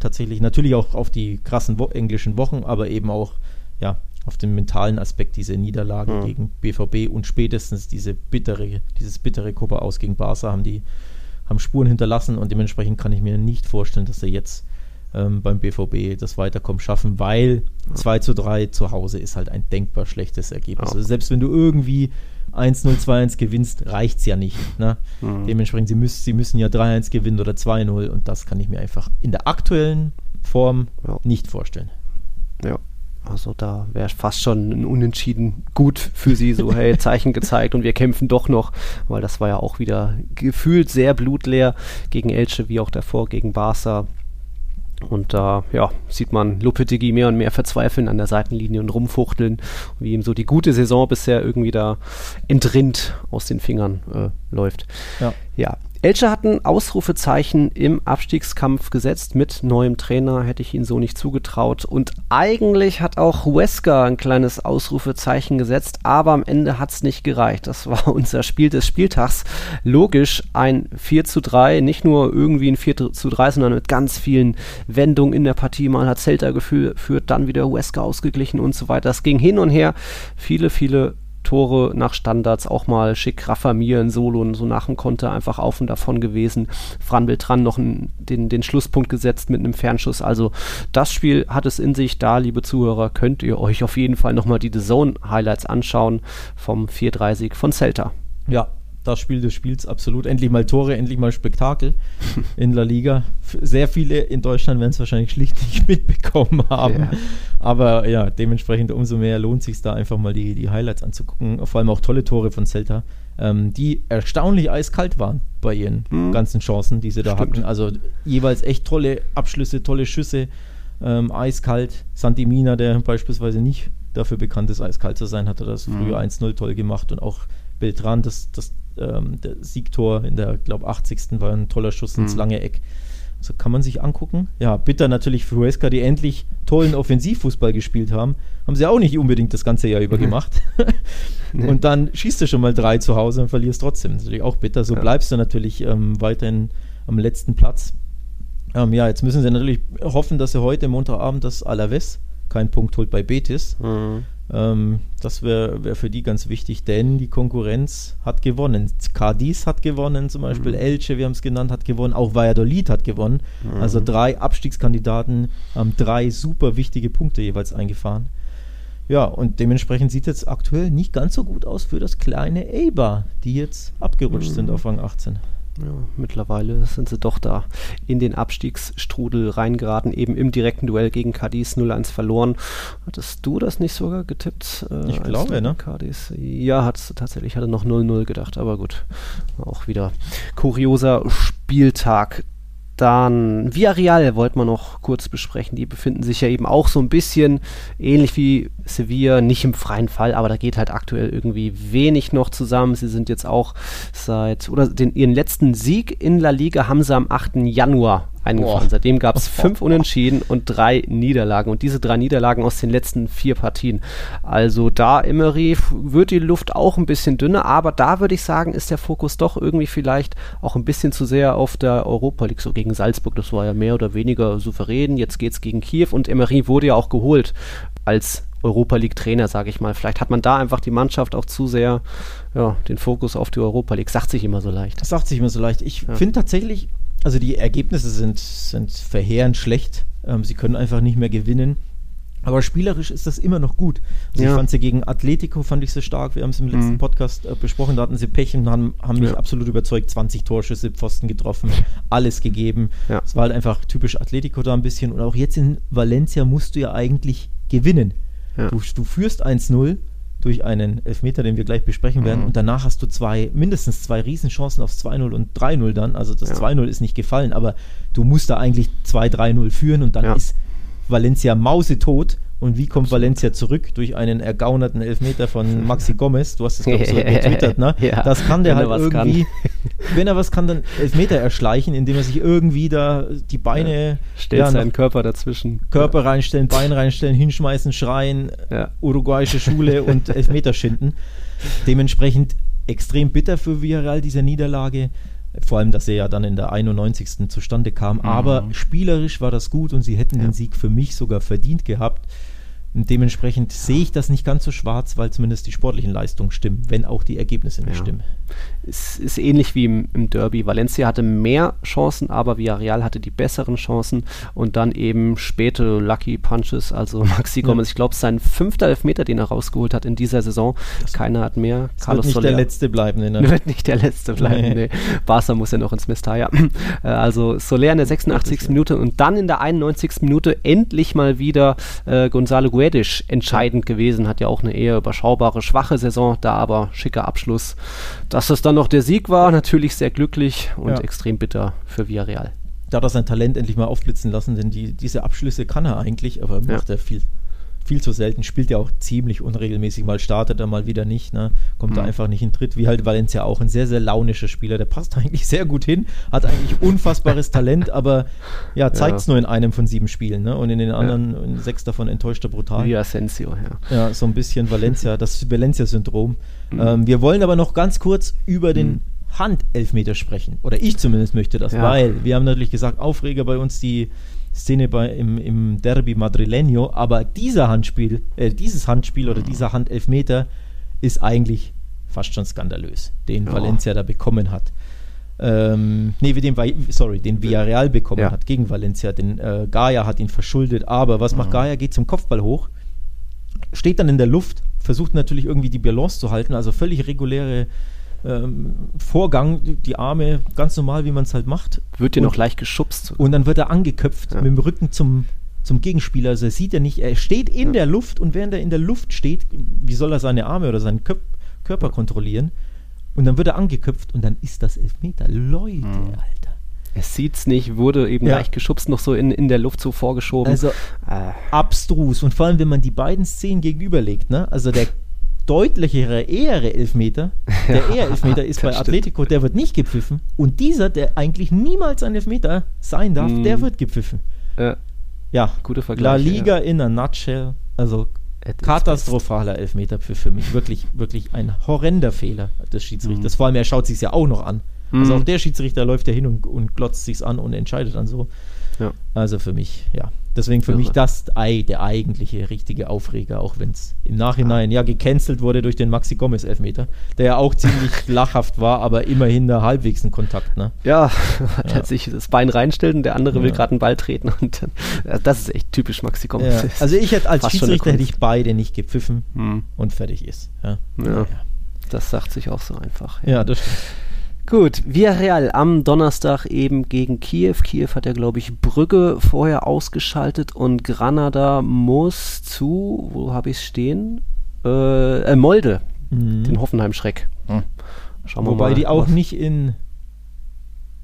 tatsächlich natürlich auch auf die krassen wo englischen Wochen, aber eben auch ja, auf den mentalen Aspekt dieser Niederlage mhm. gegen BVB und spätestens diese bittere, dieses bittere Copa aus gegen Barca haben die haben Spuren hinterlassen und dementsprechend kann ich mir nicht vorstellen, dass er jetzt ähm, beim BVB das Weiterkommen schaffen, weil 2 zu 3 zu Hause ist halt ein denkbar schlechtes Ergebnis. Ja. Also selbst wenn du irgendwie 1-0, 2-1 gewinnst, reicht es ja nicht. Ne? Mhm. Dementsprechend, sie, müssen, sie müssen ja 3-1 gewinnen oder 2-0 und das kann ich mir einfach in der aktuellen Form ja. nicht vorstellen. Ja. Also da wäre fast schon ein Unentschieden gut für sie, so hey, Zeichen gezeigt und wir kämpfen doch noch, weil das war ja auch wieder gefühlt sehr blutleer gegen Elche wie auch davor gegen Barca. Und da ja, sieht man Lopetegui mehr und mehr verzweifeln an der Seitenlinie und rumfuchteln, wie ihm so die gute Saison bisher irgendwie da entrinnt aus den Fingern äh, läuft. Ja. ja, Elche hat ein Ausrufezeichen im Abstiegskampf gesetzt. Mit neuem Trainer hätte ich ihn so nicht zugetraut. Und eigentlich hat auch Huesca ein kleines Ausrufezeichen gesetzt, aber am Ende hat es nicht gereicht. Das war unser Spiel des Spieltags. Logisch ein 4 zu 3, nicht nur irgendwie ein 4 zu 3, sondern mit ganz vielen Wendungen in der Partie. Mal hat Celta geführt, dann wieder Huesca ausgeglichen und so weiter. Das ging hin und her. Viele, viele Tore nach Standards auch mal schick Raffamir in Solo und so nach dem Konter einfach auf und davon gewesen. Fran Beltran noch einen, den, den Schlusspunkt gesetzt mit einem Fernschuss. Also das Spiel hat es in sich. Da, liebe Zuhörer, könnt ihr euch auf jeden Fall nochmal die The Zone Highlights anschauen vom 4-3-Sieg von Celta. Ja, das Spiel des Spiels absolut. Endlich mal Tore, endlich mal Spektakel in La Liga. Sehr viele in Deutschland werden es wahrscheinlich schlicht nicht mitbekommen haben. Ja. Aber ja, dementsprechend umso mehr lohnt sich da einfach mal die, die Highlights anzugucken. Vor allem auch tolle Tore von Celta, ähm, die erstaunlich eiskalt waren bei ihren mhm. ganzen Chancen, die sie da Stimmt. hatten. Also jeweils echt tolle Abschlüsse, tolle Schüsse, ähm, eiskalt. Santimina, der beispielsweise nicht dafür bekannt ist, eiskalt zu sein, hat er das mhm. früher 1-0 toll gemacht und auch Beltran, das, das ähm, der Siegtor in der, glaube 80. war ein toller Schuss ins mhm. lange Eck. So kann man sich angucken. Ja, bitter natürlich für Huesca, die endlich tollen Offensivfußball gespielt haben. Haben sie auch nicht unbedingt das ganze Jahr über gemacht. nee. Und dann schießt du schon mal drei zu Hause und verlierst trotzdem. Das ist natürlich auch bitter. So ja. bleibst du natürlich ähm, weiterhin am letzten Platz. Ähm, ja, jetzt müssen sie natürlich hoffen, dass sie heute Montagabend das Alaves keinen Punkt holt bei Betis. Mhm. Ähm, das wäre wär für die ganz wichtig, denn die Konkurrenz hat gewonnen. Cadiz hat gewonnen, zum Beispiel mhm. Elche, wir haben es genannt, hat gewonnen, auch Valladolid hat gewonnen. Mhm. Also drei Abstiegskandidaten haben drei super wichtige Punkte jeweils eingefahren. Ja, und dementsprechend sieht es aktuell nicht ganz so gut aus für das kleine Eibar, die jetzt abgerutscht mhm. sind auf Rang 18. Ja, mittlerweile sind sie doch da in den Abstiegsstrudel reingeraten, eben im direkten Duell gegen Cadiz 0-1 verloren. Hattest du das nicht sogar getippt? Äh, ich glaube, ne? Cadiz? Ja, hat tatsächlich, hatte noch 0-0 gedacht, aber gut. Auch wieder kurioser Spieltag. Dann Villarreal wollten wir noch kurz besprechen. Die befinden sich ja eben auch so ein bisschen ähnlich wie Sevilla, nicht im freien Fall, aber da geht halt aktuell irgendwie wenig noch zusammen. Sie sind jetzt auch seit, oder den, ihren letzten Sieg in La Liga haben sie am 8. Januar eingefallen. Seitdem gab es fünf Unentschieden und drei Niederlagen. Und diese drei Niederlagen aus den letzten vier Partien. Also da Emery wird die Luft auch ein bisschen dünner, aber da würde ich sagen, ist der Fokus doch irgendwie vielleicht auch ein bisschen zu sehr auf der Europa League, so gegen Salzburg. Das war ja mehr oder weniger souverän. Jetzt geht es gegen Kiew und Emery wurde ja auch geholt als Europa League Trainer, sage ich mal. Vielleicht hat man da einfach die Mannschaft auch zu sehr ja, den Fokus auf die Europa League. Sagt sich immer so leicht. Das sagt sich immer so leicht. Ich ja. finde tatsächlich, also die Ergebnisse sind, sind verheerend schlecht. Ähm, sie können einfach nicht mehr gewinnen. Aber spielerisch ist das immer noch gut. Also ja. Ich fand sie gegen Atletico, fand ich sie stark. Wir haben es im letzten mhm. Podcast äh, besprochen. Da hatten sie Pech und haben, haben mich ja. absolut überzeugt. 20 Torschüsse, Pfosten getroffen, alles gegeben. Es ja. war halt einfach typisch Atletico da ein bisschen. Und auch jetzt in Valencia musst du ja eigentlich gewinnen. Du, du führst 1-0 durch einen Elfmeter, den wir gleich besprechen werden. Mhm. Und danach hast du zwei, mindestens zwei Riesenchancen aufs 2-0 und 3-0 dann. Also das ja. 2-0 ist nicht gefallen, aber du musst da eigentlich 2-3-0 führen und dann ja. ist Valencia mausetot und wie kommt Valencia zurück? Durch einen ergaunerten Elfmeter von Maxi Gomez. Du hast es, glaube ich, so getwittert, ne? ja, das kann der halt irgendwie, kann. wenn er was kann, dann Elfmeter erschleichen, indem er sich irgendwie da die Beine... Ja, stellt ja, seinen Körper dazwischen. Körper ja. reinstellen, Bein reinstellen, hinschmeißen, schreien, uruguayische Schule und Elfmeter schinden. Dementsprechend extrem bitter für Villarreal, diese Niederlage. Vor allem, dass er ja dann in der 91. zustande kam. Mhm. Aber spielerisch war das gut und sie hätten den Sieg für mich sogar verdient gehabt. Und dementsprechend sehe ich das nicht ganz so schwarz, weil zumindest die sportlichen Leistungen stimmen, wenn auch die Ergebnisse nicht ja. stimmen. Es ist ähnlich wie im, im, Derby. Valencia hatte mehr Chancen, aber Villarreal hatte die besseren Chancen und dann eben späte Lucky Punches, also Maxi Gomez. Ja. Ich glaube, sein fünfter Elfmeter, den er rausgeholt hat in dieser Saison. Das Keiner hat mehr. Das Carlos wird nicht Soler. der letzte bleiben. Ne? Wird nicht der letzte bleiben, nee. nee. Barca muss ja noch ins Mestalla. Äh, also Soler in der 86. Minute und dann in der 91. Minute endlich mal wieder äh, Gonzalo Guedes entscheidend gewesen. Hat ja auch eine eher überschaubare, schwache Saison, da aber schicker Abschluss. Dass das dann noch der Sieg war, natürlich sehr glücklich und ja. extrem bitter für Villarreal. Da hat er sein Talent endlich mal aufblitzen lassen, denn die, diese Abschlüsse kann er eigentlich, aber macht ja. er viel viel zu selten, spielt ja auch ziemlich unregelmäßig, mal startet er mal wieder nicht, ne? kommt mhm. da einfach nicht in Tritt, wie halt Valencia auch, ein sehr, sehr launischer Spieler, der passt eigentlich sehr gut hin, hat eigentlich unfassbares Talent, aber ja, zeigt es ja. nur in einem von sieben Spielen ne? und in den anderen, ja. in sechs davon enttäuscht er brutal. Wie Asensio, ja. Ja, so ein bisschen Valencia, das Valencia-Syndrom. Mhm. Ähm, wir wollen aber noch ganz kurz über den mhm. Handelfmeter sprechen, oder ich zumindest möchte das, ja. weil wir haben natürlich gesagt, Aufreger bei uns die Szene bei, im, im Derby Madrileño, aber dieser Handspiel, äh, dieses Handspiel oder dieser Handelfmeter ist eigentlich fast schon skandalös, den ja. Valencia da bekommen hat. Ähm, nee, den, sorry, den Villarreal bekommen ja. hat gegen Valencia. Den äh, Gaia hat ihn verschuldet, aber was macht mhm. Gaia? Geht zum Kopfball hoch, steht dann in der Luft, versucht natürlich irgendwie die Balance zu halten, also völlig reguläre ähm, Vorgang, die Arme ganz normal, wie man es halt macht. Wird dir noch leicht geschubst. Und dann wird er angeköpft ja. mit dem Rücken zum, zum Gegenspieler. Also er sieht er nicht, er steht in ja. der Luft und während er in der Luft steht, wie soll er seine Arme oder seinen Köp Körper kontrollieren? Und dann wird er angeköpft und dann ist das Elfmeter. Leute, mhm. Alter. Er sieht's nicht, wurde eben ja. leicht geschubst, noch so in, in der Luft so vorgeschoben. Also äh. abstrus. Und vor allem, wenn man die beiden Szenen gegenüberlegt, ne? Also der deutlichere, ehre Elfmeter. Der ja, eher Elfmeter ist bei Atletico, der wird nicht gepfiffen. Und dieser, der eigentlich niemals ein Elfmeter sein darf, mm. der wird gepfiffen. Ja, ja. gute Vergleich. La Liga ja. in a nutshell. Also katastrophaler Elfmeterpfiff für mich. Wirklich, wirklich ein horrender Fehler des Schiedsrichters. Mm. Vor allem, er schaut sich ja auch noch an. Mm. Also auch der Schiedsrichter läuft ja hin und, und glotzt sich's an und entscheidet dann so. Ja. Also für mich, ja. Deswegen für Irre. mich das der eigentliche richtige Aufreger, auch wenn es im Nachhinein ah. ja gecancelt wurde durch den Maxi Gomez Elfmeter, der ja auch ziemlich lachhaft war, aber immerhin da halbwegs ein Kontakt. Ne? Ja, ja. hat sich das Bein reinstellt und der andere ja. will gerade einen Ball treten und dann, das ist echt typisch Maxi Gomez. Ja. Also ich hätte als Schiedsrichter hätte ich beide nicht gepfiffen hm. und fertig ist. Ja. Das sagt sich auch so einfach. Ja, das stimmt. Gut, Villarreal am Donnerstag eben gegen Kiew. Kiew hat ja, glaube ich, Brügge vorher ausgeschaltet und Granada muss zu, wo habe ich es stehen? Äh, äh, Molde, mhm. den Hoffenheim-Schreck. Mhm. Schauen wir Wobei mal, die auch nicht in,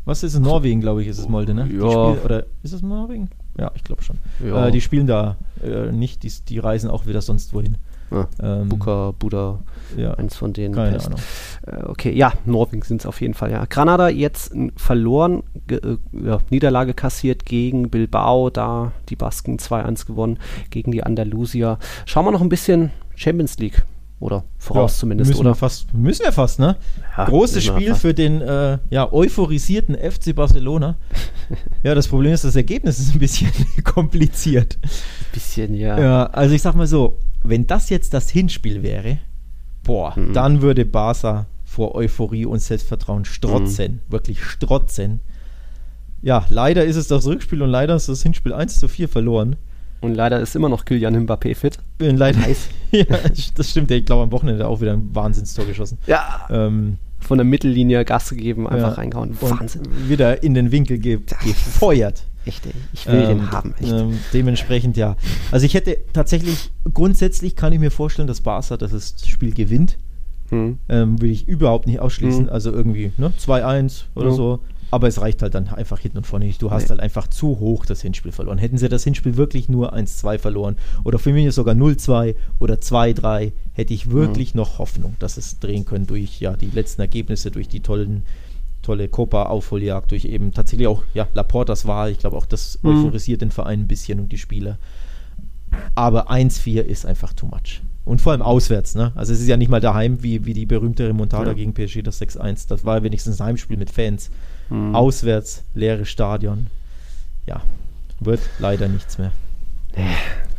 was ist es, Norwegen, glaube ich, ist es Molde, ne? Ja. Spiel, oder ist es Norwegen? Ja, ich glaube schon. Ja. Äh, die spielen da äh, nicht, die, die reisen auch wieder sonst wohin. Ja, ähm, Buka, Buda, ja, eins von denen. Keine Pest. Ahnung. Äh, okay, ja, Norwegen sind es auf jeden Fall, ja. Granada jetzt verloren, äh, ja, Niederlage kassiert gegen Bilbao, da die Basken 2-1 gewonnen gegen die Andalusier. Schauen wir noch ein bisschen Champions League. Oder voraus ja, zumindest, müssen oder? Wir fast, müssen wir fast, ne? Ja, Großes Spiel für den äh, ja, euphorisierten FC Barcelona. ja, das Problem ist, das Ergebnis ist ein bisschen kompliziert. Ein bisschen, ja. Ja, also ich sag mal so, wenn das jetzt das Hinspiel wäre, boah, mhm. dann würde Barca vor Euphorie und Selbstvertrauen strotzen. Mhm. Wirklich strotzen. Ja, leider ist es das Rückspiel und leider ist das Hinspiel 1 zu 4 verloren. Und leider ist immer noch Kilian Mbappé fit. Und leider, heiß. ja, das stimmt. Ich glaube, am Wochenende auch wieder ein Wahnsinnstor geschossen. Ja. Ähm, Von der Mittellinie Gas gegeben, einfach ja. reingehauen. Wahnsinn. Wieder in den Winkel ge gefeuert. Echt, ey. Ich will ähm, den haben. Echt. Ähm, dementsprechend ja. Also ich hätte tatsächlich, grundsätzlich kann ich mir vorstellen, dass Barca das Spiel gewinnt. Hm. Ähm, will ich überhaupt nicht ausschließen. Hm. Also irgendwie ne? 2-1 oder hm. so. Aber es reicht halt dann einfach hinten und vorne nicht. Du hast nee. halt einfach zu hoch das Hinspiel verloren. Hätten sie das Hinspiel wirklich nur 1-2 verloren oder für mich sogar 0-2 oder 2-3, hätte ich wirklich mhm. noch Hoffnung, dass es drehen können durch ja, die letzten Ergebnisse, durch die tollen tolle Copa-Aufholjagd, durch eben tatsächlich auch ja, Laportas Wahl. Ich glaube auch, das mhm. euphorisiert den Verein ein bisschen und die Spieler. Aber 1-4 ist einfach too much. Und vor allem auswärts, ne? Also es ist ja nicht mal daheim, wie, wie die berühmte Remontada ja. gegen PSG, das 6-1. Das war wenigstens ein Heimspiel mit Fans. Mhm. Auswärts, leeres Stadion. Ja, wird leider nichts mehr.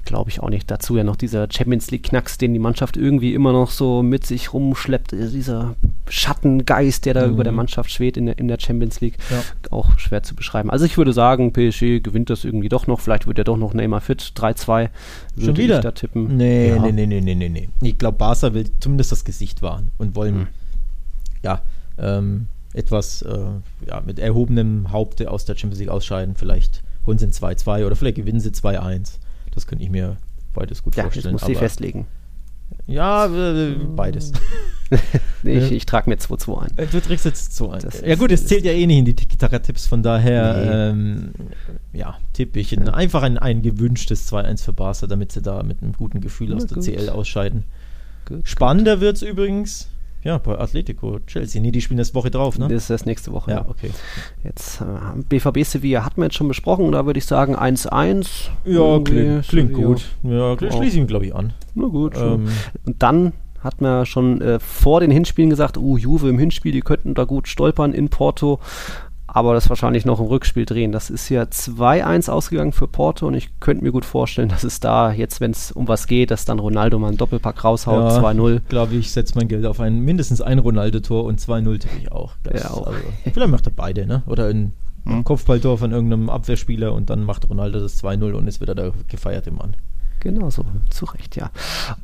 Glaube ich auch nicht. Dazu ja noch dieser Champions League-Knacks, den die Mannschaft irgendwie immer noch so mit sich rumschleppt. Dieser Schattengeist, der da mhm. über der Mannschaft schwebt in der, in der Champions League. Ja. Auch schwer zu beschreiben. Also ich würde sagen, PSG gewinnt das irgendwie doch noch. Vielleicht wird er doch noch Neymar fit. 3-2 Schon wieder? ich da tippen. Nee, ja. nee, nee, nee, nee, nee. Ich glaube, Barca will zumindest das Gesicht wahren und wollen, mhm. ja, ähm, etwas äh, ja, mit erhobenem Haupte aus der Champions League ausscheiden. Vielleicht holen sie ein 2-2 oder vielleicht gewinnen sie 2-1. Das könnte ich mir beides gut ja, vorstellen. Ja, muss sie festlegen. Ja, äh, beides. nee, ich, ich trage mir 2-2 ein. Äh, du trägst jetzt 2 ein. ja gut, es zählt ja eh nicht in die Gitarre-Tipps, von daher nee. ähm, ja, tippe ich ja. einfach ein, ein gewünschtes 2-1 für Barca, damit sie da mit einem guten Gefühl aus der gut. CL ausscheiden. Gut, Spannender wird es übrigens ja, bei Atletico, Chelsea. Nee, die spielen das Woche drauf, ne? Das ist das nächste Woche. Ja, okay. Jetzt, äh, BVB Sevilla hatten wir jetzt schon besprochen. Da würde ich sagen 1-1. Ja, klingt, klingt gut. Ja, schließe ich glaube ich, an. Na gut. Ähm, Und dann hat man schon äh, vor den Hinspielen gesagt, uh, Juve im Hinspiel, die könnten da gut stolpern in Porto aber das wahrscheinlich noch im Rückspiel drehen. Das ist ja 2-1 ausgegangen für Porto und ich könnte mir gut vorstellen, dass es da jetzt, wenn es um was geht, dass dann Ronaldo mal einen Doppelpack raushaut, ja, 2-0. glaube ich, setze mein Geld auf ein mindestens ein Ronaldo-Tor und 2-0 tippe ich auch. Das ja, auch. Also, vielleicht macht er beide, ne? Oder ein mhm. Kopfballtor von irgendeinem Abwehrspieler und dann macht Ronaldo das 2-0 und ist wieder der gefeierte Mann. Genau so, zu Recht, ja.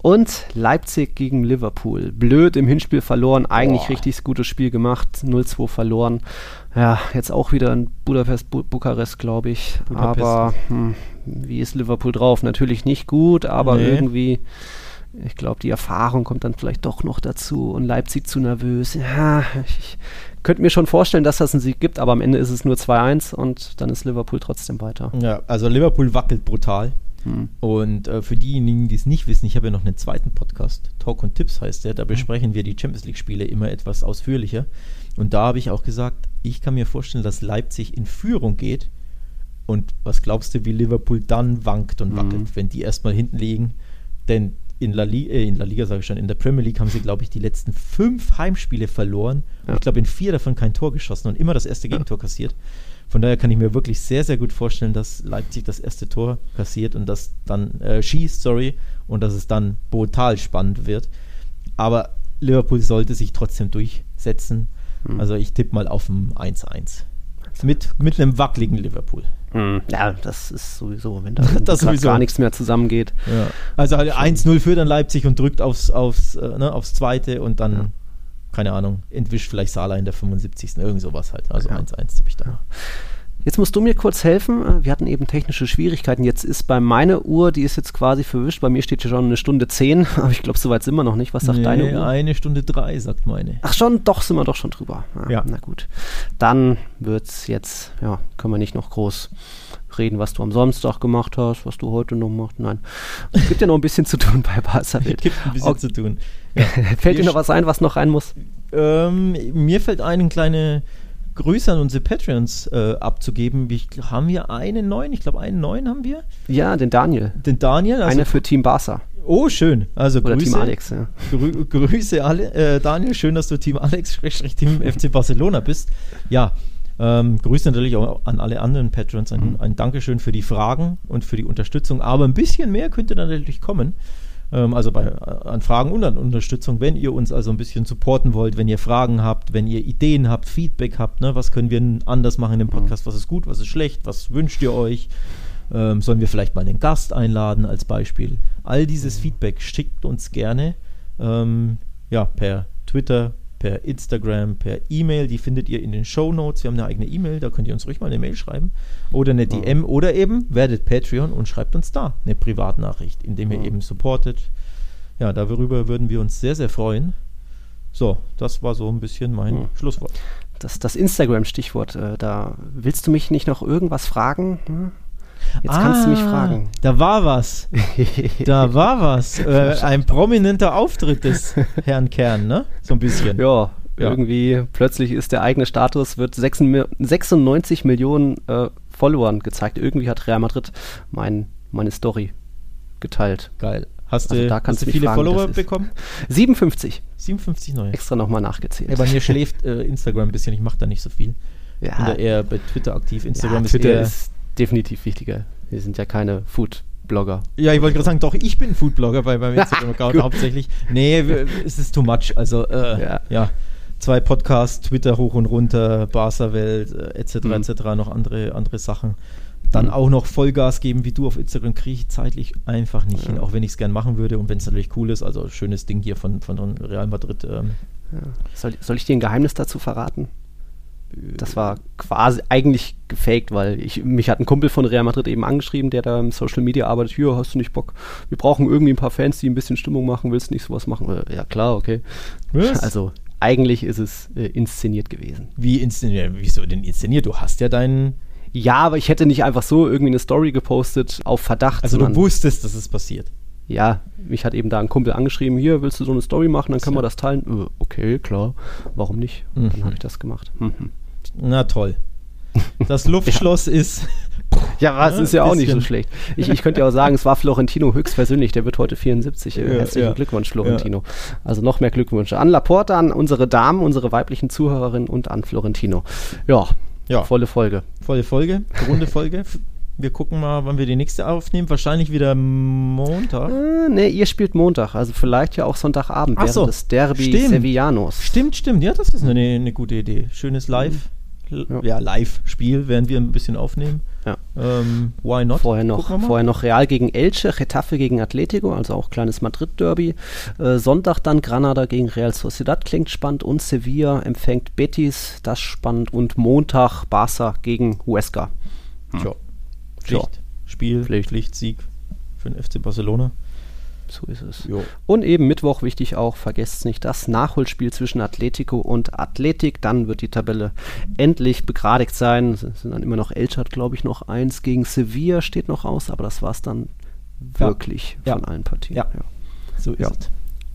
Und Leipzig gegen Liverpool. Blöd im Hinspiel verloren, eigentlich Boah. richtig gutes Spiel gemacht, 0-2 verloren. Ja, jetzt auch wieder in Budapest, Bu Bukarest, glaube ich. Budapest. Aber hm, wie ist Liverpool drauf? Natürlich nicht gut, aber nee. irgendwie, ich glaube, die Erfahrung kommt dann vielleicht doch noch dazu und Leipzig zu nervös. Ja, ich könnte mir schon vorstellen, dass das einen Sieg gibt, aber am Ende ist es nur 2-1 und dann ist Liverpool trotzdem weiter. Ja, also Liverpool wackelt brutal. Hm. Und äh, für diejenigen, die es nicht wissen, ich habe ja noch einen zweiten Podcast, Talk und Tipps heißt der, da hm. besprechen wir die Champions League-Spiele immer etwas ausführlicher. Und da habe ich auch gesagt, ich kann mir vorstellen, dass Leipzig in Führung geht. Und was glaubst du, wie Liverpool dann wankt und wackelt, mhm. wenn die erstmal hinten liegen? Denn in La, Liga, äh, in La Liga, sage ich schon, in der Premier League haben sie, glaube ich, die letzten fünf Heimspiele verloren. Ja. Ich glaube, in vier davon kein Tor geschossen und immer das erste Gegentor kassiert. Von daher kann ich mir wirklich sehr, sehr gut vorstellen, dass Leipzig das erste Tor kassiert und das dann äh, schießt, sorry, und dass es dann brutal spannend wird. Aber Liverpool sollte sich trotzdem durchsetzen. Mhm. Also ich tippe mal auf ein 1-1. Mit, mit einem wackeligen Liverpool. Mhm. Ja, das ist sowieso, wenn da das sowieso. gar nichts mehr zusammengeht. Ja. Also 1-0 führt dann Leipzig und drückt aufs, aufs, äh, ne, aufs zweite und dann ja keine Ahnung, entwischt vielleicht Sala in der 75. Irgend sowas halt. Also 1-1 ja. tippe ich da. Jetzt musst du mir kurz helfen. Wir hatten eben technische Schwierigkeiten. Jetzt ist bei meiner Uhr, die ist jetzt quasi verwischt. Bei mir steht hier schon eine Stunde 10, aber ich glaube, so weit sind wir noch nicht. Was sagt nee, deine Uhr? Eine Stunde 3, sagt meine. Ach schon, doch, sind wir doch schon drüber. Ja. ja. Na gut. Dann wird es jetzt, ja, können wir nicht noch groß reden, was du am Samstag gemacht hast, was du heute noch machst. Nein, es gibt ja noch ein bisschen zu tun bei Barca Es gibt ein bisschen okay. zu tun. Ja. fällt dir noch was ein, was noch rein muss? Ähm, mir fällt ein, eine kleine Grüße an unsere Patreons äh, abzugeben. Ich, haben wir einen neuen? Ich glaube, einen neuen haben wir. Ja, den Daniel. Den Daniel. Also Einer für Team Barca. Oh, schön. Also Oder Grüße, Team Alex, ja. Grü Grüße alle, äh, Daniel. Schön, dass du Team Alex, Team FC Barcelona bist. Ja, ähm, Grüße natürlich auch an alle anderen Patrons. Ein, mhm. ein Dankeschön für die Fragen und für die Unterstützung. Aber ein bisschen mehr könnte natürlich kommen. Ähm, also bei, äh, an Fragen und an Unterstützung, wenn ihr uns also ein bisschen supporten wollt, wenn ihr Fragen habt, wenn ihr Ideen habt, Feedback habt, ne, was können wir anders machen im Podcast, was ist gut, was ist schlecht, was wünscht ihr euch, ähm, sollen wir vielleicht mal einen Gast einladen als Beispiel. All dieses Feedback schickt uns gerne ähm, ja, per Twitter, per Instagram, per E-Mail. Die findet ihr in den Show Notes. Wir haben eine eigene E-Mail, da könnt ihr uns ruhig mal eine Mail schreiben. Oder eine ja. DM oder eben werdet Patreon und schreibt uns da eine Privatnachricht, indem ihr ja. eben supportet. Ja, darüber würden wir uns sehr, sehr freuen. So, das war so ein bisschen mein ja. Schlusswort. Das, das Instagram-Stichwort, äh, da willst du mich nicht noch irgendwas fragen? Hm? Jetzt ah, kannst du mich ah, fragen. Da war was. da war was. Äh, ein prominenter Auftritt des Herrn Kern, ne? So ein bisschen. Ja, ja. irgendwie plötzlich ist der eigene Status, wird 96 Millionen äh, Followern gezeigt. Irgendwie hat Real Madrid mein, meine Story geteilt. Geil. Hast also du, da kannst du viele fragen, Follower bekommen? 57. 57 neue. Extra nochmal nachgezählt. Ja, bei mir schläft äh, Instagram ein bisschen, ich mache da nicht so viel. Ja. Da eher bei Twitter aktiv. Instagram ja, ist Twitter eher ist definitiv wichtiger. Wir sind ja keine Food Blogger. Ja, ich wollte gerade sagen, doch, ich bin Foodblogger bei meinem Instagram-Account hauptsächlich. Nee, es ist too much. Also, äh, ja. ja. Zwei Podcasts, Twitter hoch und runter, Barca-Welt, äh, etc., mhm. etc., noch andere, andere Sachen. Dann mhm. auch noch Vollgas geben wie du auf Instagram, kriege ich zeitlich einfach nicht ja. hin, auch wenn ich es gern machen würde und wenn es natürlich cool ist. Also, schönes Ding hier von, von Real Madrid. Ähm. Ja. Soll, soll ich dir ein Geheimnis dazu verraten? Das war quasi eigentlich gefaked, weil ich, mich hat ein Kumpel von Real Madrid eben angeschrieben, der da im Social Media arbeitet. Hier, hast du nicht Bock? Wir brauchen irgendwie ein paar Fans, die ein bisschen Stimmung machen. Willst du nicht sowas machen? Äh, ja, klar, okay. Was? Also, eigentlich ist es äh, inszeniert gewesen. Wie inszeniert? Wieso denn inszeniert? Du hast ja deinen. Ja, aber ich hätte nicht einfach so irgendwie eine Story gepostet auf Verdacht. Also, du wusstest, dass es passiert ja, mich hat eben da ein Kumpel angeschrieben, hier, willst du so eine Story machen, dann können wir das teilen. Äh, okay, klar, warum nicht? Mhm. Dann habe ich das gemacht. Mhm. Na toll. Das Luftschloss ja. ist. Ja, ja, ist ja auch nicht so schlecht. Ich, ich könnte ja auch sagen, es war Florentino höchstpersönlich, der wird heute 74. Ja, Herzlichen Glückwunsch, Florentino. Also noch mehr Glückwünsche an Laporta, an unsere Damen, unsere weiblichen Zuhörerinnen und an Florentino. Ja, ja. volle Folge. Volle Folge, runde Folge. Wir gucken mal, wann wir die nächste aufnehmen. Wahrscheinlich wieder Montag. Äh, ne, ihr spielt Montag, also vielleicht ja auch Sonntagabend Ach während so, des Derby stimmt. Sevillanos. Stimmt, stimmt. Ja, das ist eine, eine gute Idee. Schönes Live. Ja, ja Live-Spiel, während wir ein bisschen aufnehmen. Ja. Ähm, why not? Vorher noch, vorher noch Real gegen Elche, Getafe gegen Atletico, also auch kleines Madrid-Derby. Äh, Sonntag dann Granada gegen Real Sociedad, klingt spannend. Und Sevilla empfängt Betis, das spannend. Und Montag Barca gegen Huesca. Hm. Tja. Pflicht. Spiel, Pflicht. Pflicht, Sieg für den FC Barcelona. So ist es. Jo. Und eben Mittwoch wichtig auch, vergesst nicht, das Nachholspiel zwischen Atletico und Athletik. Dann wird die Tabelle endlich begradigt sein. Es sind dann immer noch Elchard, glaube ich, noch eins gegen Sevilla steht noch aus, aber das war es dann wirklich ja. von ja. allen Partien. Ja. ja. So ist es.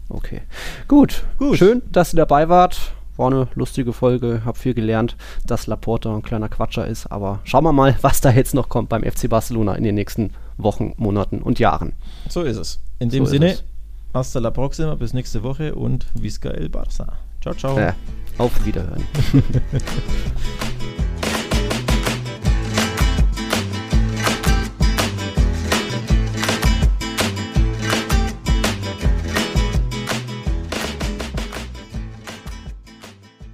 Okay. Gut. Gut. Schön, dass ihr dabei wart. War eine lustige Folge, hab viel gelernt, dass Laporta ein kleiner Quatscher ist, aber schauen wir mal, was da jetzt noch kommt beim FC Barcelona in den nächsten Wochen, Monaten und Jahren. So ist es. In dem so Sinne, hasta la próxima, bis nächste Woche und Visca el Barça. Ciao, ciao. Ja, auf Wiederhören.